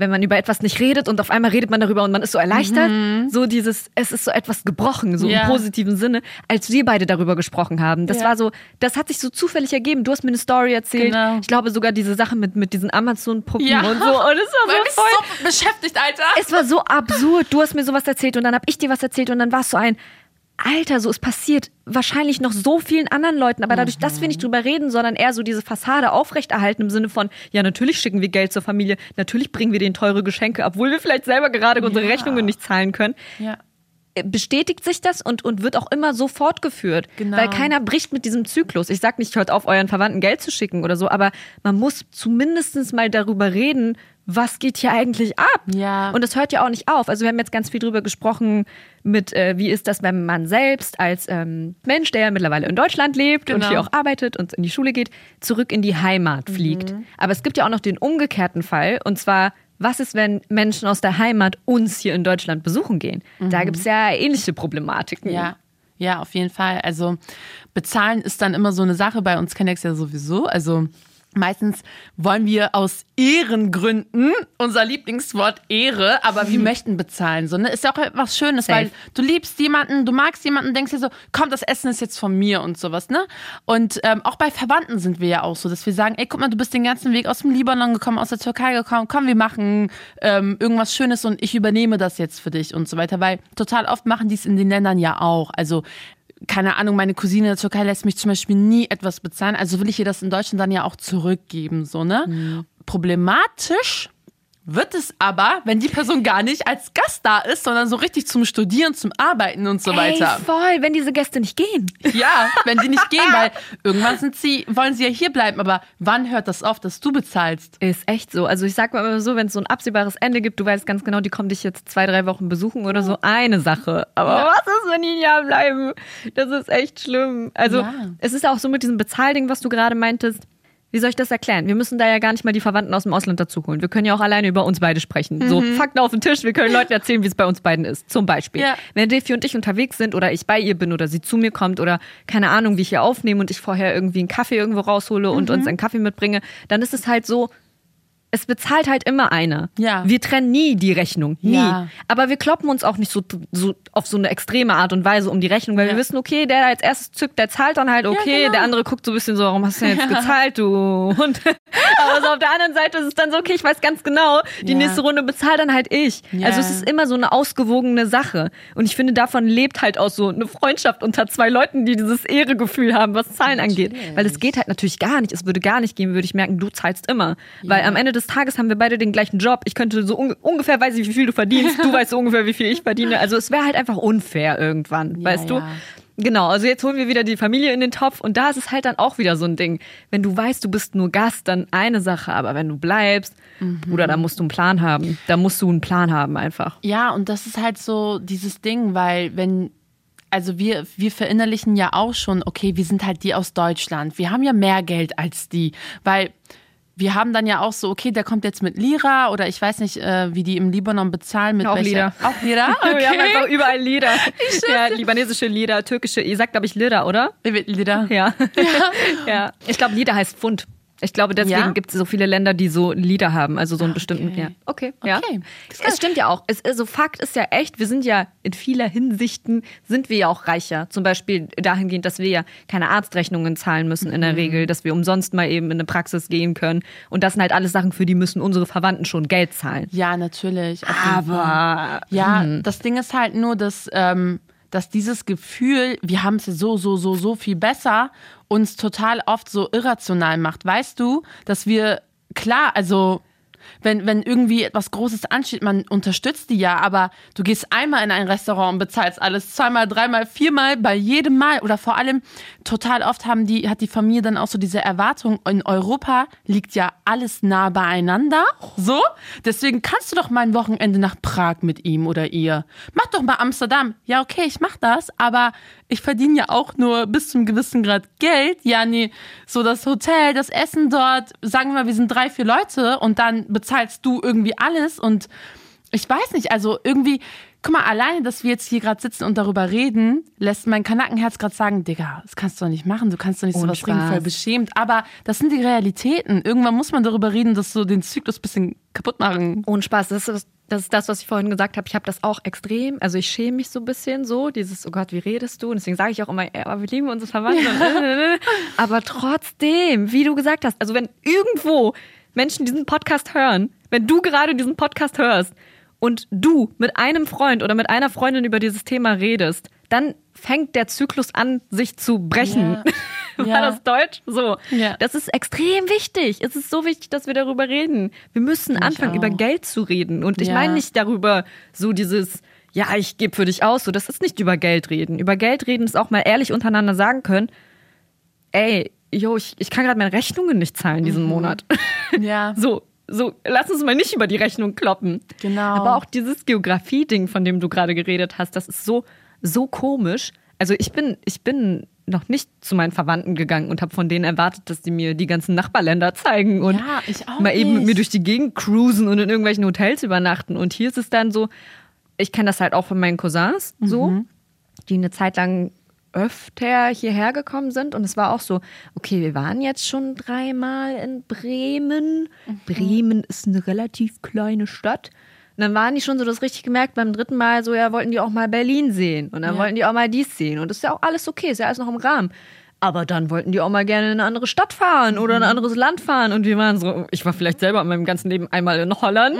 Wenn man über etwas nicht redet und auf einmal redet man darüber und man ist so erleichtert, so dieses, es ist so etwas gebrochen, so Mhm. Ja. im positiven Sinne, als wir beide darüber gesprochen haben. Das Ja. war so, das hat sich so zufällig ergeben. Du hast mir eine Story erzählt. Genau. Ich glaube sogar diese Sache mit, mit diesen Amazon-Puppen Ja. und so. Und es war so voll so beschäftigt, Alter. es war so absurd. Du hast mir sowas erzählt und dann habe ich dir was erzählt und dann war es so ein, Alter, so es passiert wahrscheinlich noch so vielen anderen Leuten, aber dadurch, dass wir nicht drüber reden, sondern eher so diese Fassade aufrechterhalten im Sinne von, ja, natürlich schicken wir Geld zur Familie, natürlich bringen wir denen teure Geschenke, obwohl wir vielleicht selber gerade unsere Ja. Rechnungen nicht zahlen können. ja. Bestätigt sich das und, und wird auch immer so fortgeführt. Genau. Weil keiner bricht mit diesem Zyklus. Ich sag nicht, hört auf, euren Verwandten Geld zu schicken oder so, aber man muss zumindest mal darüber reden, was geht hier eigentlich ab? Ja. Und das hört ja auch nicht auf. Also wir haben jetzt ganz viel drüber gesprochen mit, äh, wie ist das, wenn man selbst als ähm, Mensch, der ja mittlerweile in Deutschland lebt und Genau. hier auch arbeitet und in die Schule geht, zurück in die Heimat fliegt. Aber es gibt ja auch noch den umgekehrten Fall und zwar was ist, wenn Menschen aus der Heimat uns hier in Deutschland besuchen gehen? Da gibt es ja ähnliche Problematiken. Ja, ja, auf jeden Fall. Also bezahlen ist dann immer so eine Sache. Bei uns Kennex ja sowieso. Also meistens wollen wir aus Ehrengründen, unser Lieblingswort Ehre, aber wir möchten bezahlen. So, ne? Ist ja auch etwas Schönes, Safe. weil du liebst jemanden, du magst jemanden, denkst dir so, komm, das Essen ist jetzt von mir und sowas, ne? Und ähm, auch bei Verwandten sind wir ja auch so, dass wir sagen, ey, guck mal, du bist den ganzen Weg aus dem Libanon gekommen, aus der Türkei gekommen, komm, wir machen ähm, irgendwas Schönes und ich übernehme das jetzt für dich und so weiter, weil total oft machen die es in den Ländern ja auch. Also keine Ahnung, meine Cousine in der Türkei lässt mich zum Beispiel nie etwas bezahlen, also will ich ihr das in Deutschland dann ja auch zurückgeben, so, ne? Problematisch wird es aber, wenn die Person gar nicht als Gast da ist, sondern so richtig zum Studieren, zum Arbeiten und so weiter. Ey, voll, wenn diese Gäste nicht gehen. Ja, wenn die nicht gehen, weil irgendwann sind sie, wollen sie ja hier bleiben, aber wann hört das auf, dass du bezahlst? Ist echt so. Also ich sag mal immer so, wenn es so ein absehbares Ende gibt, du weißt ganz genau, die kommen dich jetzt zwei, drei Wochen besuchen oder so, eine Sache. Aber Ja. was ist, wenn die ein Jahr bleiben? Das ist echt schlimm. Also Ja. es ist auch so mit diesem Bezahlding, was du gerade meintest. Wie soll ich das erklären? Wir müssen da ja gar nicht mal die Verwandten aus dem Ausland dazu holen. Wir können ja auch alleine über uns beide sprechen. So, Fakten auf den Tisch. Wir können Leuten erzählen, wie es bei uns beiden ist. Zum Beispiel. Ja. Wenn Defi und ich unterwegs sind oder ich bei ihr bin oder sie zu mir kommt oder keine Ahnung, wie ich hier aufnehme und ich vorher irgendwie einen Kaffee irgendwo raushole und Mhm. uns einen Kaffee mitbringe, dann ist es halt so, es bezahlt halt immer einer. Ja. Wir trennen nie die Rechnung. Nie. Ja. Aber wir kloppen uns auch nicht so, so auf so eine extreme Art und Weise um die Rechnung, weil Ja. wir wissen, okay, der da als erstes zückt, der zahlt dann halt, okay, genau. der andere guckt so ein bisschen so, warum hast du denn jetzt gezahlt, du Hund? Aber so auf der anderen Seite ist es dann so, okay, ich weiß ganz genau, die Ja. nächste Runde bezahlt dann halt ich. Ja. Also es ist immer so eine ausgewogene Sache. Und ich finde, davon lebt halt auch so eine Freundschaft unter zwei Leuten, die dieses Ehregefühl haben, was Zahlen angeht. Weil es geht halt natürlich gar nicht. Es würde gar nicht gehen, würde ich merken, du zahlst immer. Weil am Ende des Tages haben wir beide den gleichen Job. Ich könnte so un ungefähr weiß ich, wie viel du verdienst. Du weißt so ungefähr, wie viel ich verdiene. Also es wäre halt einfach unfair irgendwann, weißt du? ja. Genau, also jetzt holen wir wieder die Familie in den Topf und da ist es halt dann auch wieder so ein Ding. Wenn du weißt, du bist nur Gast, dann eine Sache, aber wenn du bleibst, Bruder, da musst du einen Plan haben. Da musst du einen Plan haben einfach. Ja, und das ist halt so dieses Ding, weil wenn, also wir, wir verinnerlichen ja auch schon, okay, wir sind halt die aus Deutschland. Wir haben ja mehr Geld als die, weil wir haben dann ja auch so, okay, der kommt jetzt mit Lira oder ich weiß nicht, äh, wie die im Libanon bezahlen mit Auch welcher- Lira. Auch Lira? Wir haben einfach Okay. überall Lieder. Ja, libanesische Lieder, türkische, ihr sagt, glaube ich, Lira, oder? Lira. Ja. ja. Ich glaube, Lieder heißt Pfund. Ich glaube, deswegen Ja? gibt es so viele Länder, die so Lieder haben, also so einen bestimmten. okay. Ja. Okay, ja. Okay. Es stimmt ja auch. Es, also Fakt ist ja echt, wir sind ja in vieler Hinsichten sind wir ja auch reicher. Zum Beispiel dahingehend, dass wir ja keine Arztrechnungen zahlen müssen in der Regel, dass wir umsonst mal eben in eine Praxis gehen können. Und das sind halt alles Sachen, für die müssen unsere Verwandten schon Geld zahlen. Ja, natürlich. Aber Ja, Mhm. das Ding ist halt nur, dass, ähm, dass dieses Gefühl, wir haben es so, so, so, so viel besser, uns total oft so irrational macht. Weißt du, dass wir, klar, also wenn, wenn irgendwie etwas Großes ansteht, man unterstützt die ja, aber du gehst einmal in ein Restaurant und bezahlst alles, zweimal, dreimal, viermal, bei jedem Mal oder vor allem total oft haben die, hat die Familie dann auch so diese Erwartung, in Europa liegt ja alles nah beieinander, so, deswegen kannst du doch mal ein Wochenende nach Prag mit ihm oder ihr. Mach doch mal Amsterdam. Ja, okay, ich mach das, aber ich verdiene ja auch nur bis zum gewissen Grad Geld. Ja, nee, so das Hotel, das Essen dort, sagen wir mal, wir sind drei, vier Leute und dann bezahlst du irgendwie alles und ich weiß nicht, also irgendwie, guck mal, alleine, dass wir jetzt hier gerade sitzen und darüber reden, lässt mein Kanackenherz gerade sagen, Digga, das kannst du doch nicht machen, du kannst doch nicht sowas Spaß. voll beschämt. Aber das sind die Realitäten. Irgendwann muss man darüber reden, dass so den Zyklus ein bisschen kaputt machen. Ohne Spaß, das ist, das ist das, was ich vorhin gesagt habe. Ich habe das auch extrem. Also ich schäme mich so ein bisschen so, dieses, oh Gott, wie redest du? Und deswegen sage ich auch immer, ja, aber wir lieben unsere Verwandten. aber trotzdem, wie du gesagt hast, also wenn irgendwo Menschen diesen Podcast hören, wenn du gerade diesen Podcast hörst und du mit einem Freund oder mit einer Freundin über dieses Thema redest, dann fängt der Zyklus an, sich zu brechen. Ja. War Ja. das Deutsch? So. Ja. Das ist extrem wichtig. Es ist so wichtig, dass wir darüber reden. Wir müssen anfangen, auch. über Geld zu reden. Und ich Ja. meine nicht darüber, so dieses, ja, ich gebe für dich aus. So, das ist nicht über Geld reden. Über Geld reden ist auch mal ehrlich untereinander sagen können, ey, jo, ich, ich kann gerade meine Rechnungen nicht zahlen diesen Monat. Ja. So, so, lass uns mal nicht über die Rechnung kloppen. Genau. Aber auch dieses Geografie-Ding, von dem du gerade geredet hast, das ist so, so komisch. Also ich bin, ich bin noch nicht zu meinen Verwandten gegangen und habe von denen erwartet, dass die mir die ganzen Nachbarländer zeigen und Ja, mal eben mit mir durch die Gegend cruisen und in irgendwelchen Hotels übernachten. Und hier ist es dann so, ich kenne das halt auch von meinen Cousins so, Mhm. die eine Zeit lang öfter hierher gekommen sind. Und es war auch so, okay, wir waren jetzt schon dreimal in Bremen. Mhm. Bremen ist eine relativ kleine Stadt. Und dann waren die schon so das richtig gemerkt beim dritten Mal so, ja, wollten die auch mal Berlin sehen. Und dann Ja. wollten die auch mal dies sehen. Und das ist ja auch alles okay, ist ja alles noch im Rahmen. Aber dann wollten die auch mal gerne in eine andere Stadt fahren oder Mhm. in ein anderes Land fahren. Und wir waren so, ich war vielleicht selber in meinem ganzen Leben einmal in Holland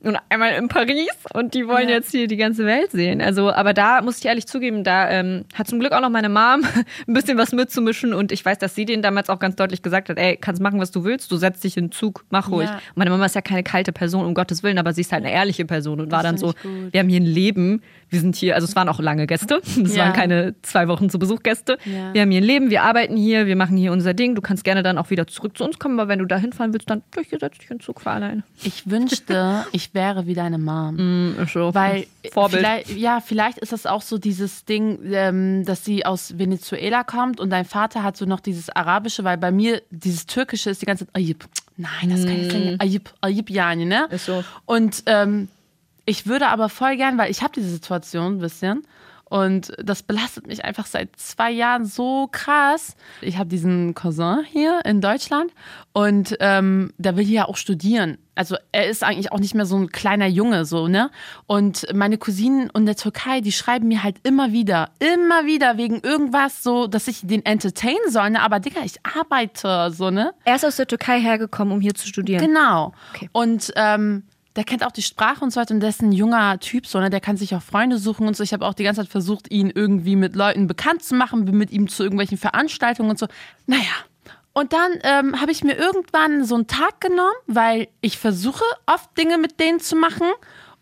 und einmal in Paris. Und die wollen Mhm. Ja. jetzt hier die ganze Welt sehen. Also, aber da muss ich ehrlich zugeben, da ähm, hat zum Glück auch noch meine Mom ein bisschen was mitzumischen. Und ich weiß, dass sie denen damals auch ganz deutlich gesagt hat, ey, kannst machen, was du willst. Du setzt dich in den Zug, mach ruhig. Ja. Meine Mama ist ja keine kalte Person, um Gottes Willen, aber sie ist halt eine ehrliche Person und war dann so, gut. wir haben hier ein Leben. Wir sind hier, also es waren auch lange Gäste. Es Ja. waren keine zwei Wochen zu Besuch Gäste. Ja. Wir haben hier ein Leben, wir arbeiten hier, wir machen hier unser Ding. Du kannst gerne dann auch wieder zurück zu uns kommen, aber wenn du da hinfahren willst, dann durchgesetzt dich in Zug, fahr alleine. Ich wünschte, ich wäre wie deine Mom. Mm, so. Weil Vorbild. Vielleicht, ja, vielleicht ist das auch so dieses Ding, ähm, dass sie aus Venezuela kommt und dein Vater hat so noch dieses Arabische, weil bei mir dieses Türkische ist die ganze Zeit Ayib. Nein, das kann ich nicht sagen. Ayib, Ayib Yani, ne? Ist so. Und ähm, ich würde aber voll gern, weil ich habe diese Situation ein bisschen und das belastet mich einfach seit zwei Jahren so krass. Ich habe diesen Cousin hier in Deutschland und ähm, der will hier ja auch studieren. Also er ist eigentlich auch nicht mehr so ein kleiner Junge, so, ne? Und meine Cousinen in der Türkei, die schreiben mir halt immer wieder, immer wieder wegen irgendwas so, dass ich den entertainen soll, ne? Aber Digga, ich arbeite, so, ne? Er ist aus der Türkei hergekommen, um hier zu studieren. Genau. Okay. Und ähm, der kennt auch die Sprache und so weiter und der ist ein junger Typ, so, ne? der kann sich auch Freunde suchen und so. Ich habe auch die ganze Zeit versucht, ihn irgendwie mit Leuten bekannt zu machen, mit ihm zu irgendwelchen Veranstaltungen und so. Naja. Und dann ähm, habe ich mir irgendwann so einen Tag genommen, weil ich versuche oft Dinge mit denen zu machen.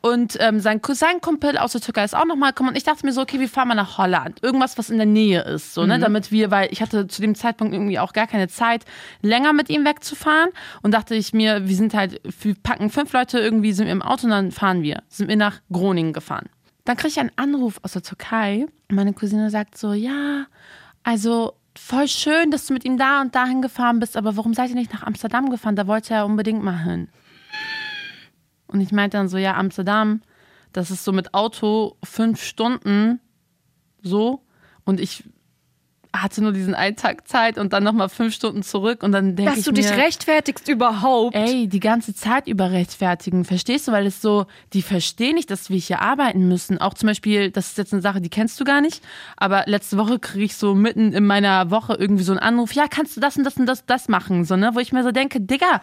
Und ähm, sein Cousin-Kumpel aus der Türkei ist auch nochmal gekommen. Und ich dachte mir so, okay, wir fahren mal nach Holland. Irgendwas, was in der Nähe ist. So, ne? Damit wir, weil ich hatte zu dem Zeitpunkt irgendwie auch gar keine Zeit, länger mit ihm wegzufahren. Und dachte ich mir, wir sind halt, wir packen fünf Leute irgendwie, sind wir im Auto und dann fahren wir. Sind wir nach Groningen gefahren. Dann kriege ich einen Anruf aus der Türkei. Meine Cousine sagt so, ja, also voll schön, dass du mit ihm da und dahin gefahren bist, aber warum seid ihr nicht nach Amsterdam gefahren? Da wollte er unbedingt mal hin. Und ich meinte dann so, ja, Amsterdam, das ist so mit Auto fünf Stunden so. Und ich hatte nur diesen einen Tag Zeit und dann nochmal fünf Stunden zurück und dann denke Dass ich du mir, dich rechtfertigst überhaupt. Ey, die ganze Zeit über rechtfertigen, verstehst du? Weil es so, die verstehen nicht, dass wir hier arbeiten müssen. Auch zum Beispiel, das ist jetzt eine Sache, die kennst du gar nicht, aber letzte Woche kriege ich so mitten in meiner Woche irgendwie so einen Anruf, ja, kannst du das und das und das, das machen, so, ne? Wo ich mir so denke, Digga,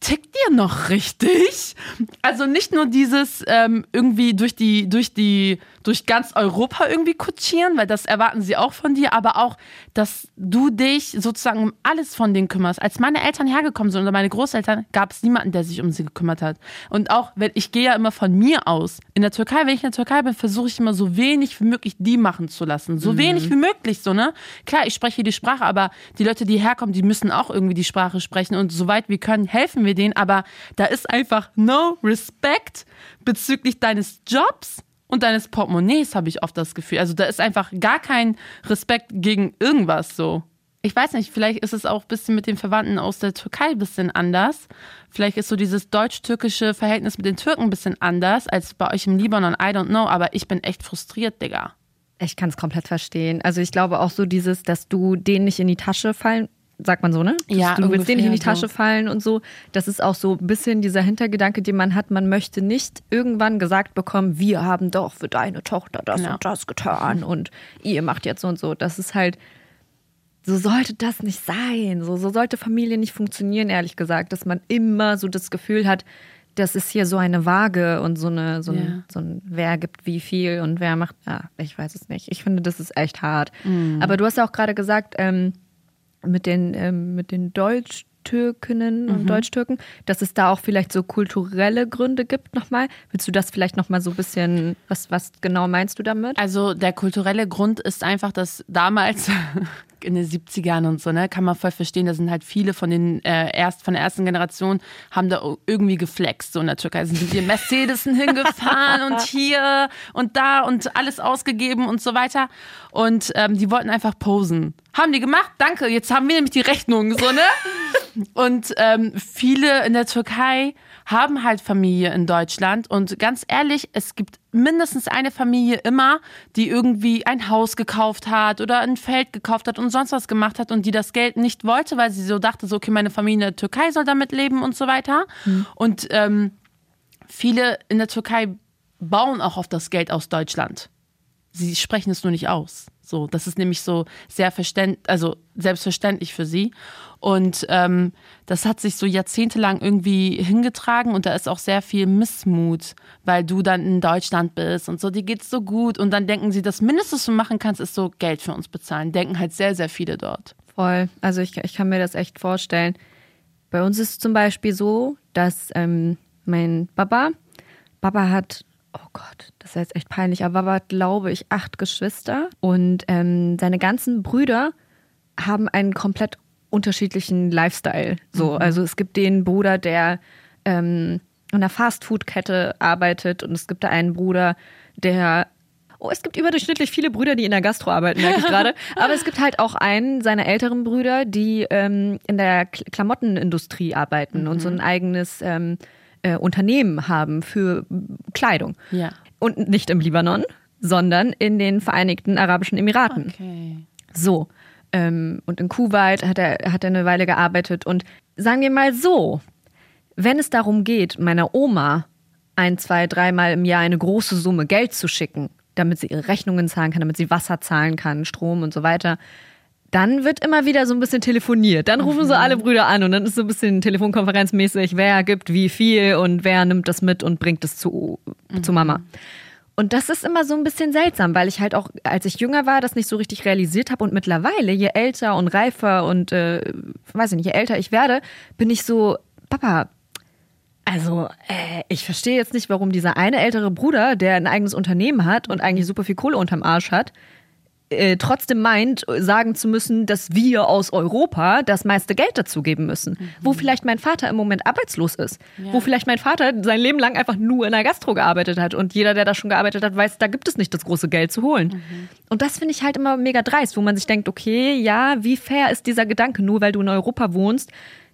tickt ihr noch richtig? Also nicht nur dieses ähm, irgendwie durch die, durch die, durch ganz Europa irgendwie kutschieren, weil das erwarten sie auch von dir, aber auch, dass du dich sozusagen um alles von denen kümmerst. Als meine Eltern hergekommen sind oder meine Großeltern, gab es niemanden, der sich um sie gekümmert hat. Und auch, wenn ich gehe ja immer von mir aus. In der Türkei, wenn ich in der Türkei bin, versuche ich immer so wenig wie möglich die machen zu lassen. So wenig wie möglich, so, ne? Klar, ich spreche die Sprache, aber die Leute, die herkommen, die müssen auch irgendwie die Sprache sprechen und soweit wir können, helfen wir denen, aber da ist einfach no respect bezüglich deines Jobs und deines Portemonnaies, habe ich oft das Gefühl. Also da ist einfach gar kein Respekt gegen irgendwas so. Ich weiß nicht, vielleicht ist es auch ein bisschen mit den Verwandten aus der Türkei ein bisschen anders. Vielleicht ist so dieses deutsch-türkische Verhältnis mit den Türken ein bisschen anders als bei euch im Libanon. I don't know, aber ich bin echt frustriert, Digga. Ich kann es komplett verstehen. Also ich glaube auch so dieses, dass du denen nicht in die Tasche fallen, sagt man so, ne? Ja, du willst denen nicht in die ungefähr Tasche so. fallen und so. Das ist auch so ein bisschen dieser Hintergedanke, den man hat. Man möchte nicht irgendwann gesagt bekommen, wir haben doch für deine Tochter das Ja. und das getan und ihr macht jetzt so und so. Das ist halt, so sollte das nicht sein. So, so sollte Familie nicht funktionieren, ehrlich gesagt, dass man immer so das Gefühl hat, das ist hier so eine Waage und so eine, so ein, Ja. so ein, wer gibt wie viel und wer macht, ah, ich weiß es nicht. Ich finde, das ist echt hart. Mhm. Aber du hast ja auch gerade gesagt, ähm, mit den, ähm, mit den Deutsch-Türkinnen und Deutsch-Türken, dass es da auch vielleicht so kulturelle Gründe gibt nochmal. Willst du das vielleicht nochmal so ein bisschen, was, was genau meinst du damit? Also der kulturelle Grund ist einfach, dass damals in den 70ern und so, ne, kann man voll verstehen, da sind halt viele von den äh, erst von der ersten Generation haben da irgendwie geflext so in der Türkei, sind mit ihren Mercedesen hingefahren und hier und da und alles ausgegeben und so weiter und ähm, die wollten einfach posen. Haben die gemacht? Danke, jetzt haben wir nämlich die Rechnung, so, ne? Und ähm, viele in der Türkei haben halt Familie in Deutschland und ganz ehrlich, es gibt mindestens eine Familie immer, die irgendwie ein Haus gekauft hat oder ein Feld gekauft hat und sonst was gemacht hat und die das Geld nicht wollte, weil sie so dachte, so okay, meine Familie in der Türkei soll damit leben und so weiter. Und ähm, viele in der Türkei bauen auch auf das Geld aus Deutschland. Sie sprechen es nur nicht aus. So, das ist nämlich so sehr verständ, also selbstverständlich für sie. Und ähm, das hat sich so jahrzehntelang irgendwie hingetragen und da ist auch sehr viel Missmut, weil du dann in Deutschland bist und so, dir geht's so gut und dann denken sie, das Mindeste, was du machen kannst, ist so Geld für uns bezahlen. Denken halt sehr, sehr viele dort. Voll. Also ich, ich kann mir das echt vorstellen. Bei uns ist es zum Beispiel so, dass ähm, mein Papa, Papa hat, oh Gott, das ist jetzt echt peinlich, aber hat, glaube ich, acht Geschwister. Und ähm, seine ganzen Brüder haben einen komplett unterschiedlichen Lifestyle. So, also es gibt den Bruder, der ähm, in einer Fastfood-Kette arbeitet. Und es gibt da einen Bruder, der Oh, es gibt überdurchschnittlich viele Brüder, die in der Gastro arbeiten, merke ich gerade. Aber es gibt halt auch einen seiner älteren Brüder, die ähm, in der Klamottenindustrie arbeiten und so ein eigenes ähm, äh, Unternehmen haben für Kleidung. Ja. Und nicht im Libanon, sondern in den Vereinigten Arabischen Emiraten. Okay. So. Ähm, und in Kuwait hat er, hat er eine Weile gearbeitet. Und sagen wir mal so, wenn es darum geht, meiner Oma ein, zwei, dreimal im Jahr eine große Summe Geld zu schicken, damit sie ihre Rechnungen zahlen kann, damit sie Wasser zahlen kann, Strom und so weiter, dann wird immer wieder so ein bisschen telefoniert. Dann rufen so alle Brüder an und dann ist so ein bisschen telefonkonferenzmäßig, wer gibt wie viel und wer nimmt das mit und bringt es zu, zu Mama. Und das ist immer so ein bisschen seltsam, weil ich halt auch, als ich jünger war, das nicht so richtig realisiert habe. Und mittlerweile, je älter und reifer und, äh, weiß ich nicht, je älter ich werde, bin ich so, Papa, also äh, ich verstehe jetzt nicht, warum dieser eine ältere Bruder, der ein eigenes Unternehmen hat und eigentlich super viel Kohle unterm Arsch hat, äh, trotzdem meint, sagen zu müssen, dass wir aus Europa das meiste Geld dazu geben müssen. Wo vielleicht mein Vater im Moment arbeitslos ist. Wo vielleicht mein Vater sein Leben lang einfach nur in der Gastro gearbeitet hat. Und jeder, der da schon gearbeitet hat, weiß, da gibt es nicht das große Geld zu holen. Und das finde ich halt immer mega dreist, wo man sich denkt, okay, ja, wie fair ist dieser Gedanke? Nur weil du in Europa wohnst,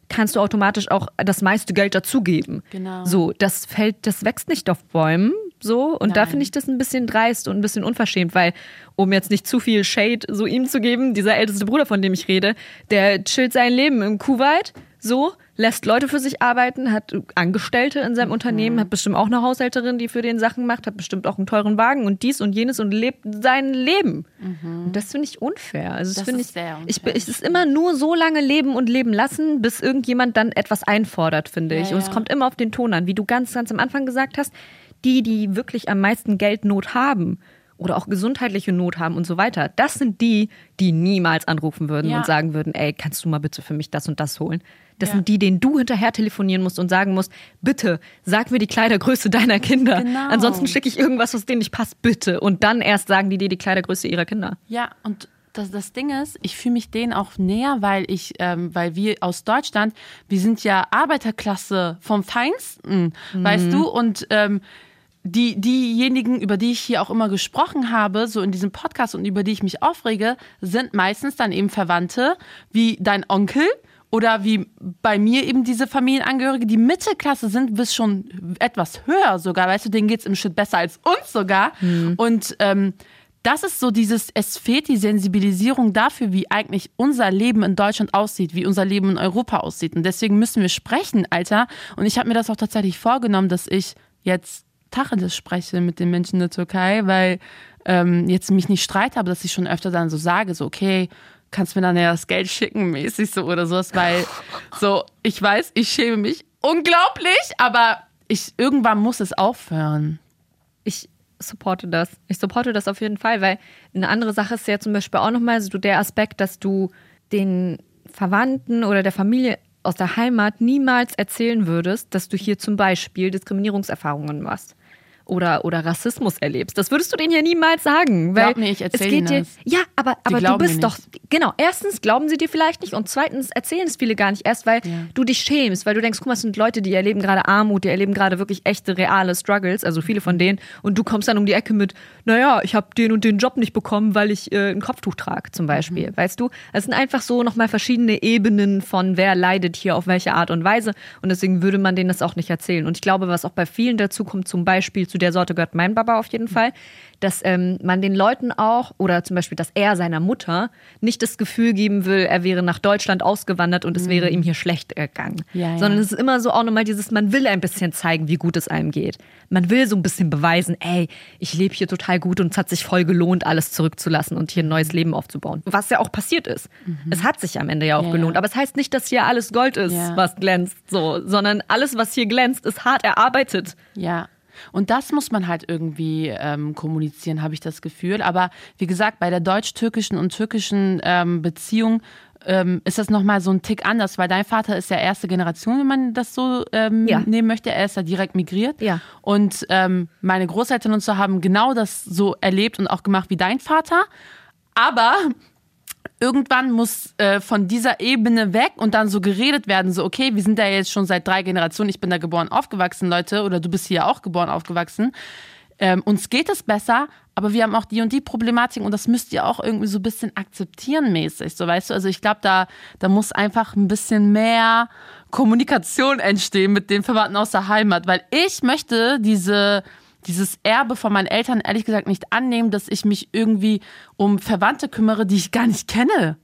kannst du automatisch auch das meiste Geld dazugeben. Genau. So, das fällt, das wächst nicht auf Bäumen. So, und da Nein. finde ich das ein bisschen dreist und ein bisschen unverschämt, weil, um jetzt nicht zu viel Shade so ihm zu geben, dieser älteste Bruder, von dem ich rede, der chillt sein Leben im Kuwait, so, lässt Leute für sich arbeiten, hat Angestellte in seinem Unternehmen, hat bestimmt auch eine Haushälterin, die für den Sachen macht, hat bestimmt auch einen teuren Wagen und dies und jenes und lebt sein Leben. Und das finde ich unfair. Also das, Das finde ist ich, sehr ich, unfair. es ist immer nur so lange leben und leben lassen, bis irgendjemand dann etwas einfordert, finde ich. Ja, Und es ja. kommt immer auf den Ton an, wie du ganz, ganz am Anfang gesagt hast, die, die wirklich am meisten Geldnot haben oder auch gesundheitliche Not haben und so weiter, das sind die, die niemals anrufen würden Ja. und sagen würden, ey, kannst du mal bitte für mich das und das holen? Das Ja. sind die, denen du hinterher telefonieren musst und sagen musst, bitte, sag mir die Kleidergröße deiner Kinder. Genau. Ansonsten schicke ich irgendwas, was denen nicht passt, bitte. Und dann erst sagen die dir die Kleidergröße ihrer Kinder. Ja, und das, das Ding ist, ich fühle mich denen auch näher, weil ich, ähm, weil wir aus Deutschland, wir sind ja Arbeiterklasse vom Feinsten, weißt du? Und ähm, die, diejenigen, über die ich hier auch immer gesprochen habe, so in diesem Podcast und über die ich mich aufrege, sind meistens dann eben Verwandte wie dein Onkel oder wie bei mir eben diese Familienangehörige, die Mittelklasse sind, bis schon etwas höher sogar, weißt du, denen geht's im Schnitt besser als uns sogar. Und ähm, das ist so dieses, es fehlt die Sensibilisierung dafür, wie eigentlich unser Leben in Deutschland aussieht, wie unser Leben in Europa aussieht. Und deswegen müssen wir sprechen, Alter. Und ich habe mir das auch tatsächlich vorgenommen, dass ich jetzt Tacheles spreche mit den Menschen in der Türkei, weil ähm, jetzt mich nicht streit habe, dass ich schon öfter dann so sage, so okay, kannst mir dann ja das Geld schicken, mäßig so oder sowas, weil so, ich weiß, ich schäme mich unglaublich, aber ich, irgendwann muss es aufhören. ich supporte das. Ich supporte das auf jeden Fall, weil eine andere Sache ist ja zum Beispiel auch nochmal so der Aspekt, dass du den Verwandten oder der Familie aus der Heimat niemals erzählen würdest, dass du hier zum Beispiel Diskriminierungserfahrungen machst oder, oder Rassismus erlebst. Das würdest du denen ja niemals sagen. Weil Glaub mir, ich es erzähl geht ihnen dir, das. Ja, aber, aber du bist doch, genau, erstens glauben sie dir vielleicht nicht und zweitens erzählen es viele gar nicht erst, weil du dich schämst, weil du denkst, guck mal, es sind Leute, die erleben gerade Armut, die erleben gerade wirklich echte, reale Struggles, also viele von denen und du kommst dann um die Ecke mit, naja, ich habe den und den Job nicht bekommen, weil ich äh, ein Kopftuch trage zum Beispiel, Mhm. weißt du? Es sind einfach so nochmal verschiedene Ebenen von wer leidet hier auf welche Art und Weise und deswegen würde man denen das auch nicht erzählen. Und ich glaube, was auch bei vielen dazu kommt, zum Beispiel zu der Sorte gehört mein Baba auf jeden Fall, dass ähm, man den Leuten auch, oder zum Beispiel, dass er seiner Mutter nicht das Gefühl geben will, er wäre nach Deutschland ausgewandert und es wäre ihm hier schlecht gegangen. Mhm. Ja, ja. Sondern es ist immer so auch nochmal dieses, man will ein bisschen zeigen, wie gut es einem geht. Man will so ein bisschen beweisen, ey, ich lebe hier total gut und es hat sich voll gelohnt, alles zurückzulassen und hier ein neues Leben aufzubauen. Was ja auch passiert ist. Es hat sich am Ende ja auch Mhm. Ja, gelohnt. Aber es heißt nicht, dass hier alles Gold ist, was glänzt, so, sondern alles, was hier glänzt, ist hart erarbeitet. Ja. Und das muss man halt irgendwie ähm, kommunizieren, habe ich das Gefühl. Aber wie gesagt, bei der deutsch-türkischen und türkischen ähm, Beziehung ähm, ist das nochmal so ein Tick anders, weil dein Vater ist ja erste Generation, wenn man das so ähm, Ja. nehmen möchte. Er ist ja direkt migriert. Ja. Und ähm, meine Großeltern und so haben genau das so erlebt und auch gemacht wie dein Vater. Aber irgendwann muss äh, von dieser Ebene weg und dann so geredet werden, so, okay, wir sind da jetzt schon seit drei Generationen, ich bin da geboren, aufgewachsen, Leute, oder du bist hier auch geboren, aufgewachsen. Ähm, uns geht es besser, aber wir haben auch die und die Problematik und das müsst ihr auch irgendwie so ein bisschen akzeptieren mäßig, so weißt du. Also ich glaube, da, da muss einfach ein bisschen mehr Kommunikation entstehen mit den Verwandten aus der Heimat, weil ich möchte diese, dieses Erbe von meinen Eltern ehrlich gesagt nicht annehmen, dass ich mich irgendwie um Verwandte kümmere, die ich gar nicht kenne.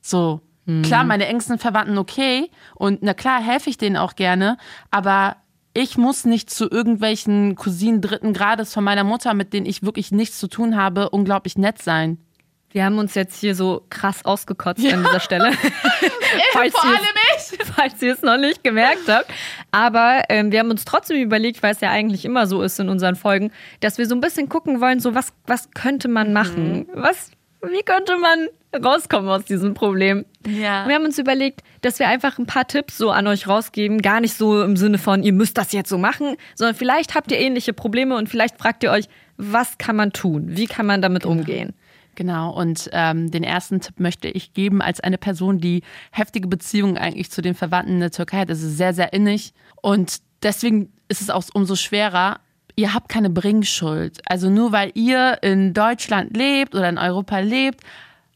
So. Klar, meine engsten Verwandten okay und na klar helfe ich denen auch gerne, aber ich muss nicht zu irgendwelchen Cousinen dritten Grades von meiner Mutter, mit denen ich wirklich nichts zu tun habe, unglaublich nett sein. Wir haben uns jetzt hier so krass ausgekotzt an dieser Stelle. falls, vor allem es, falls ihr es noch nicht gemerkt habt. Aber ähm, wir haben uns trotzdem überlegt, weil es ja eigentlich immer so ist in unseren Folgen, dass wir so ein bisschen gucken wollen, so was, was könnte man machen? Was, wie könnte man rauskommen aus diesem Problem? Ja. Wir haben uns überlegt, dass wir einfach ein paar Tipps so an euch rausgeben. Gar nicht so im Sinne von, ihr müsst das jetzt so machen, sondern vielleicht habt ihr ähnliche Probleme und vielleicht fragt ihr euch, was kann man tun? Wie kann man damit umgehen? Genau, und ähm, den ersten Tipp möchte ich geben als eine Person, die heftige Beziehungen eigentlich zu den Verwandten in der Türkei hat. Das ist sehr, sehr innig. Und deswegen ist es auch umso schwerer. Ihr habt keine Bringschuld. Also nur weil ihr in Deutschland lebt oder in Europa lebt,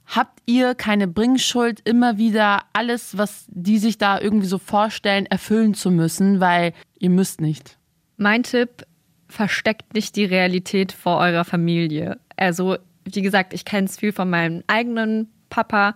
habt ihr keine Bringschuld, immer wieder alles, was die sich da irgendwie so vorstellen, erfüllen zu müssen, weil ihr müsst nicht. Mein Tipp, versteckt nicht die Realität vor eurer Familie. Also, wie gesagt, ich kenne es viel von meinem eigenen Papa,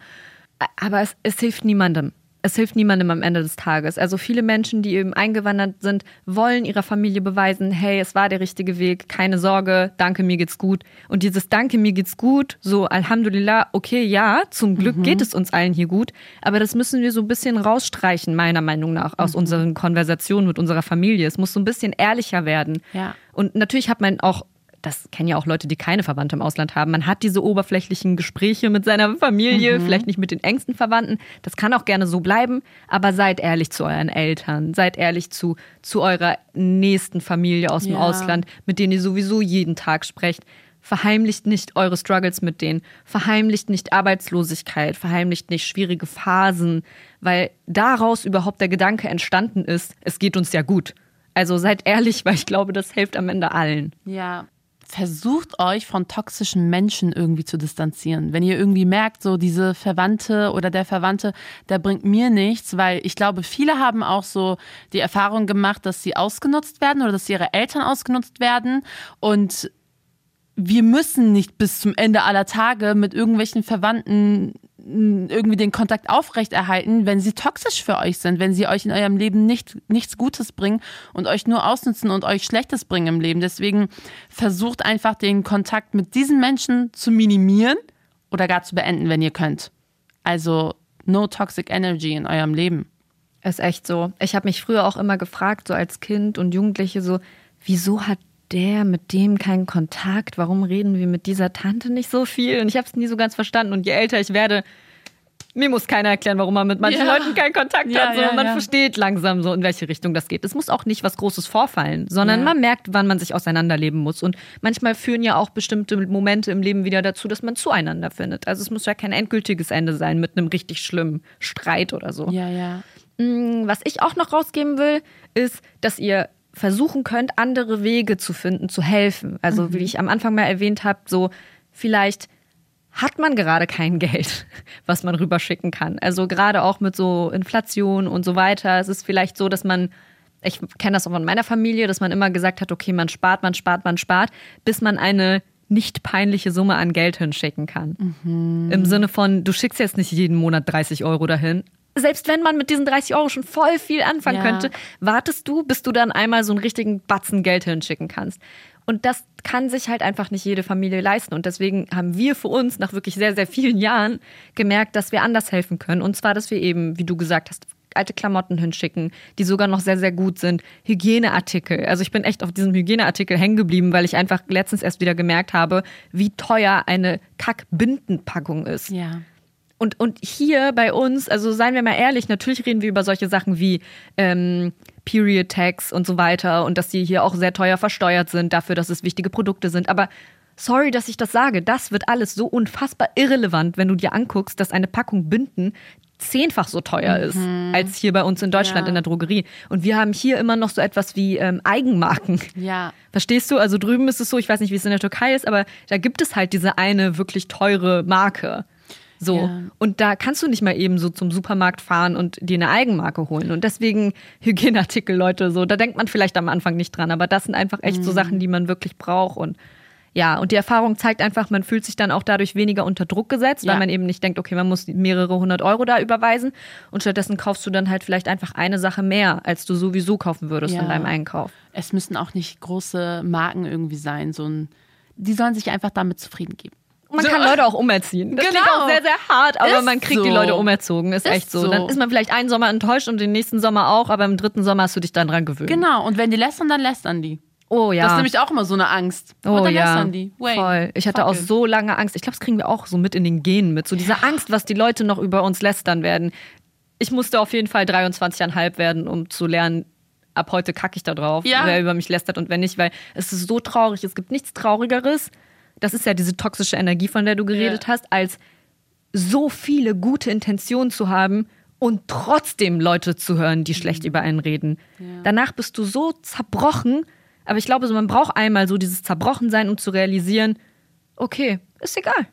aber es, es hilft niemandem. Es hilft niemandem am Ende des Tages. Also viele Menschen, die eben eingewandert sind, wollen ihrer Familie beweisen, hey, es war der richtige Weg, keine Sorge, danke, mir geht's gut. Und dieses Danke, mir geht's gut, so Alhamdulillah, okay, ja, zum Glück geht es uns allen hier gut, aber das müssen wir so ein bisschen rausstreichen, meiner Meinung nach, aus unseren Konversationen mit unserer Familie. Es muss so ein bisschen ehrlicher werden. Ja. Und natürlich hat man auch, das kennen ja auch Leute, die keine Verwandte im Ausland haben, man hat diese oberflächlichen Gespräche mit seiner Familie, vielleicht nicht mit den engsten Verwandten. Das kann auch gerne so bleiben, aber seid ehrlich zu euren Eltern, seid ehrlich zu, zu eurer nächsten Familie aus dem Ja. Ausland, mit denen ihr sowieso jeden Tag sprecht. Verheimlicht nicht eure Struggles mit denen, verheimlicht nicht Arbeitslosigkeit, verheimlicht nicht schwierige Phasen, weil daraus überhaupt der Gedanke entstanden ist, es geht uns ja gut. Also seid ehrlich, weil ich glaube, das hilft am Ende allen. Ja. Versucht euch von toxischen Menschen irgendwie zu distanzieren. Wenn ihr irgendwie merkt, so diese Verwandte oder der Verwandte, der bringt mir nichts, weil ich glaube, viele haben auch so die Erfahrung gemacht, dass sie ausgenutzt werden oder dass ihre Eltern ausgenutzt werden und wir müssen nicht bis zum Ende aller Tage mit irgendwelchen Verwandten irgendwie den Kontakt aufrechterhalten, wenn sie toxisch für euch sind, wenn sie euch in eurem Leben nicht, nichts Gutes bringen und euch nur ausnutzen und euch Schlechtes bringen im Leben. Deswegen versucht einfach den Kontakt mit diesen Menschen zu minimieren oder gar zu beenden, wenn ihr könnt. Also no toxic energy in eurem Leben. Ist echt so. Ich habe mich früher auch immer gefragt, so als Kind und Jugendliche, so, wieso hat der mit dem keinen Kontakt? Warum reden wir mit dieser Tante nicht so viel? Und ich habe es nie so ganz verstanden. Und je älter ich werde, mir muss keiner erklären, warum man mit manchen Ja. Leuten keinen Kontakt Ja, hat. So. ja, man versteht langsam so, in welche Richtung das geht. Es muss auch nicht was Großes vorfallen, sondern man merkt, wann man sich auseinanderleben muss. Und manchmal führen ja auch bestimmte Momente im Leben wieder dazu, dass man zueinander findet. Also es muss ja kein endgültiges Ende sein mit einem richtig schlimmen Streit oder so. Ja, ja. Mm, Was ich auch noch rausgeben will, ist, dass ihr versuchen könnt, andere Wege zu finden, zu helfen. Also wie ich am Anfang mal erwähnt habe, so vielleicht hat man gerade kein Geld, was man rüberschicken kann. Also gerade auch mit so Inflation und so weiter. Es ist vielleicht so, dass man, ich kenne das auch von meiner Familie, dass man immer gesagt hat, okay, man spart, man spart, man spart, bis man eine nicht peinliche Summe an Geld hinschicken kann. Im Sinne von, du schickst jetzt nicht jeden Monat 30 Euro dahin. Selbst wenn man mit diesen 30 Euro schon voll viel anfangen Ja. könnte, wartest du, bis du dann einmal so einen richtigen Batzen Geld hinschicken kannst. Und das kann sich halt einfach nicht jede Familie leisten. Und deswegen haben wir für uns nach wirklich sehr, sehr vielen Jahren gemerkt, dass wir anders helfen können. Und zwar, dass wir eben, wie du gesagt hast, alte Klamotten hinschicken, die sogar noch sehr, sehr gut sind. Hygieneartikel. Also ich bin echt auf diesem Hygieneartikel hängen geblieben, weil ich einfach letztens erst wieder gemerkt habe, wie teuer eine Kackbindenpackung ist. Ja. Und, und hier bei uns, also seien wir mal ehrlich, natürlich reden wir über solche Sachen wie ähm, Period Tags und so weiter und dass die hier auch sehr teuer versteuert sind dafür, dass es wichtige Produkte sind. Aber sorry, dass ich das sage, das wird alles so unfassbar irrelevant, wenn du dir anguckst, dass eine Packung Binden zehnfach so teuer ist als hier bei uns in Deutschland Ja. in der Drogerie. Und wir haben hier immer noch so etwas wie ähm, Eigenmarken. Ja. Verstehst du? Also drüben ist es so, ich weiß nicht, wie es in der Türkei ist, aber da gibt es halt diese eine wirklich teure Marke. So. Ja. Und da kannst du nicht mal eben so zum Supermarkt fahren und dir eine Eigenmarke holen. Und deswegen Hygieneartikel, Leute, so, da denkt man vielleicht am Anfang nicht dran, aber das sind einfach echt Mhm. so Sachen, die man wirklich braucht. Und ja, und die Erfahrung zeigt einfach, man fühlt sich dann auch dadurch weniger unter Druck gesetzt, Ja. weil man eben nicht denkt, okay, man muss mehrere hundert Euro da überweisen. Und stattdessen kaufst du dann halt vielleicht einfach eine Sache mehr, als du sowieso kaufen würdest Ja. in deinem Einkauf. Es müssen auch nicht große Marken irgendwie sein. So ein, die sollen sich einfach damit zufrieden geben. Man kann Leute auch umerziehen. Das Genau. klingt auch sehr, sehr hart, aber Ist man kriegt so. die Leute umerzogen. Ist, Ist echt so. so. Dann ist man vielleicht einen Sommer enttäuscht und den nächsten Sommer auch, aber im dritten Sommer hast du dich dann dran gewöhnt. Genau. Und wenn die lästern, dann lästern die. Oh ja. Das ist nämlich auch immer so eine Angst. Oh und dann ja, lästern die. Wait, voll. Ich hatte fuck auch it. so lange Angst. Ich glaube, das kriegen wir auch so mit in den Genen mit. So diese Angst, was die Leute noch über uns lästern werden. Ich musste auf jeden Fall 23,5 werden, um zu lernen, ab heute kacke ich da drauf, Ja. wer über mich lästert und wer nicht, weil es ist so traurig. Es gibt nichts Traurigeres. Das ist ja diese toxische Energie, von der du geredet Ja. hast, als so viele gute Intentionen zu haben und trotzdem Leute zu hören, die schlecht über einen reden. Danach bist du so zerbrochen, aber ich glaube, so, man braucht einmal so dieses Zerbrochensein, um zu realisieren, okay, ist egal.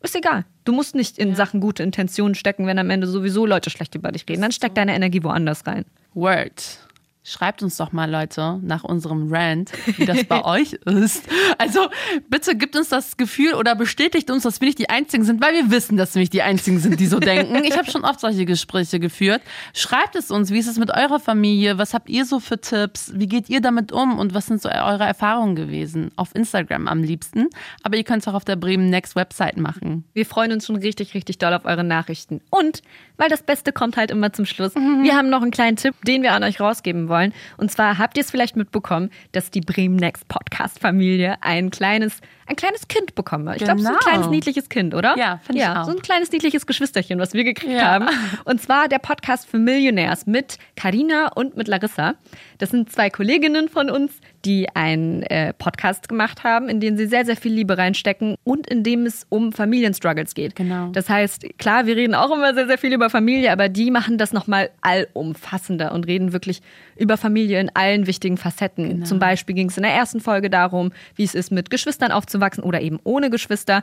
Ist egal. Du musst nicht in Sachen gute Intentionen stecken, wenn am Ende sowieso Leute schlecht über dich reden. Dann steck deine Energie woanders rein. Word. Schreibt uns doch mal, Leute, nach unserem Rant, wie das bei euch ist. Also bitte gibt uns das Gefühl oder bestätigt uns, dass wir nicht die Einzigen sind, weil wir wissen, dass wir nicht die Einzigen sind, die so denken. Ich habe schon oft solche Gespräche geführt. Schreibt es uns, wie ist es mit eurer Familie? Was habt ihr so für Tipps? Wie geht ihr damit um? Und was sind so eure Erfahrungen gewesen? Auf Instagram am liebsten. Aber ihr könnt es auch auf der Bremen Next Website machen. Wir freuen uns schon richtig, richtig doll auf eure Nachrichten. Und weil das Beste kommt halt immer zum Schluss, wir haben noch einen kleinen Tipp, den wir an euch rausgeben wollen. Und zwar habt ihr es vielleicht mitbekommen, dass die Bremen Next Podcast Familie ein kleines, ein kleines Kind bekommen hat. Ich glaube, so ein Genau. kleines niedliches Kind, oder? Ja, finde ich ja, auch. So ein kleines niedliches Geschwisterchen, was wir gekriegt Ja. haben. Und zwar der Podcast für Millionärs mit Karina und mit Larissa. Das sind zwei Kolleginnen von uns, die einen äh, Podcast gemacht haben, in den sie sehr, sehr viel Liebe reinstecken und in dem es um Familienstruggles geht. Genau. Das heißt, klar, wir reden auch immer sehr, sehr viel über Familie, aber die machen das nochmal allumfassender und reden wirklich über Familie in allen wichtigen Facetten. Genau. Zum Beispiel ging es in der ersten Folge darum, wie es ist, mit Geschwistern aufzuwachsen oder eben ohne Geschwister.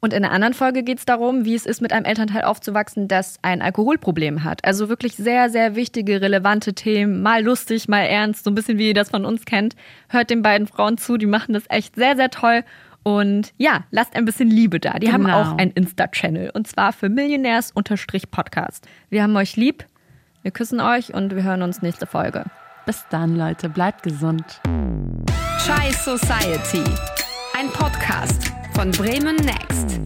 Und in der anderen Folge geht es darum, wie es ist, mit einem Elternteil aufzuwachsen, das ein Alkoholproblem hat. Also wirklich sehr, sehr wichtige, relevante Themen. Mal lustig, mal ernst, so ein bisschen wie ihr das von uns kennt. Hört den beiden Frauen zu, die machen das echt sehr, sehr toll. Und ja, lasst ein bisschen Liebe da. Die haben Genau. auch ein Insta-Channel und zwar für Millionärs-Podcast. Wir haben euch lieb, wir küssen euch und wir hören uns nächste Folge. Bis dann, Leute. Bleibt gesund. Chai Society. Ein Podcast von Bremen Next.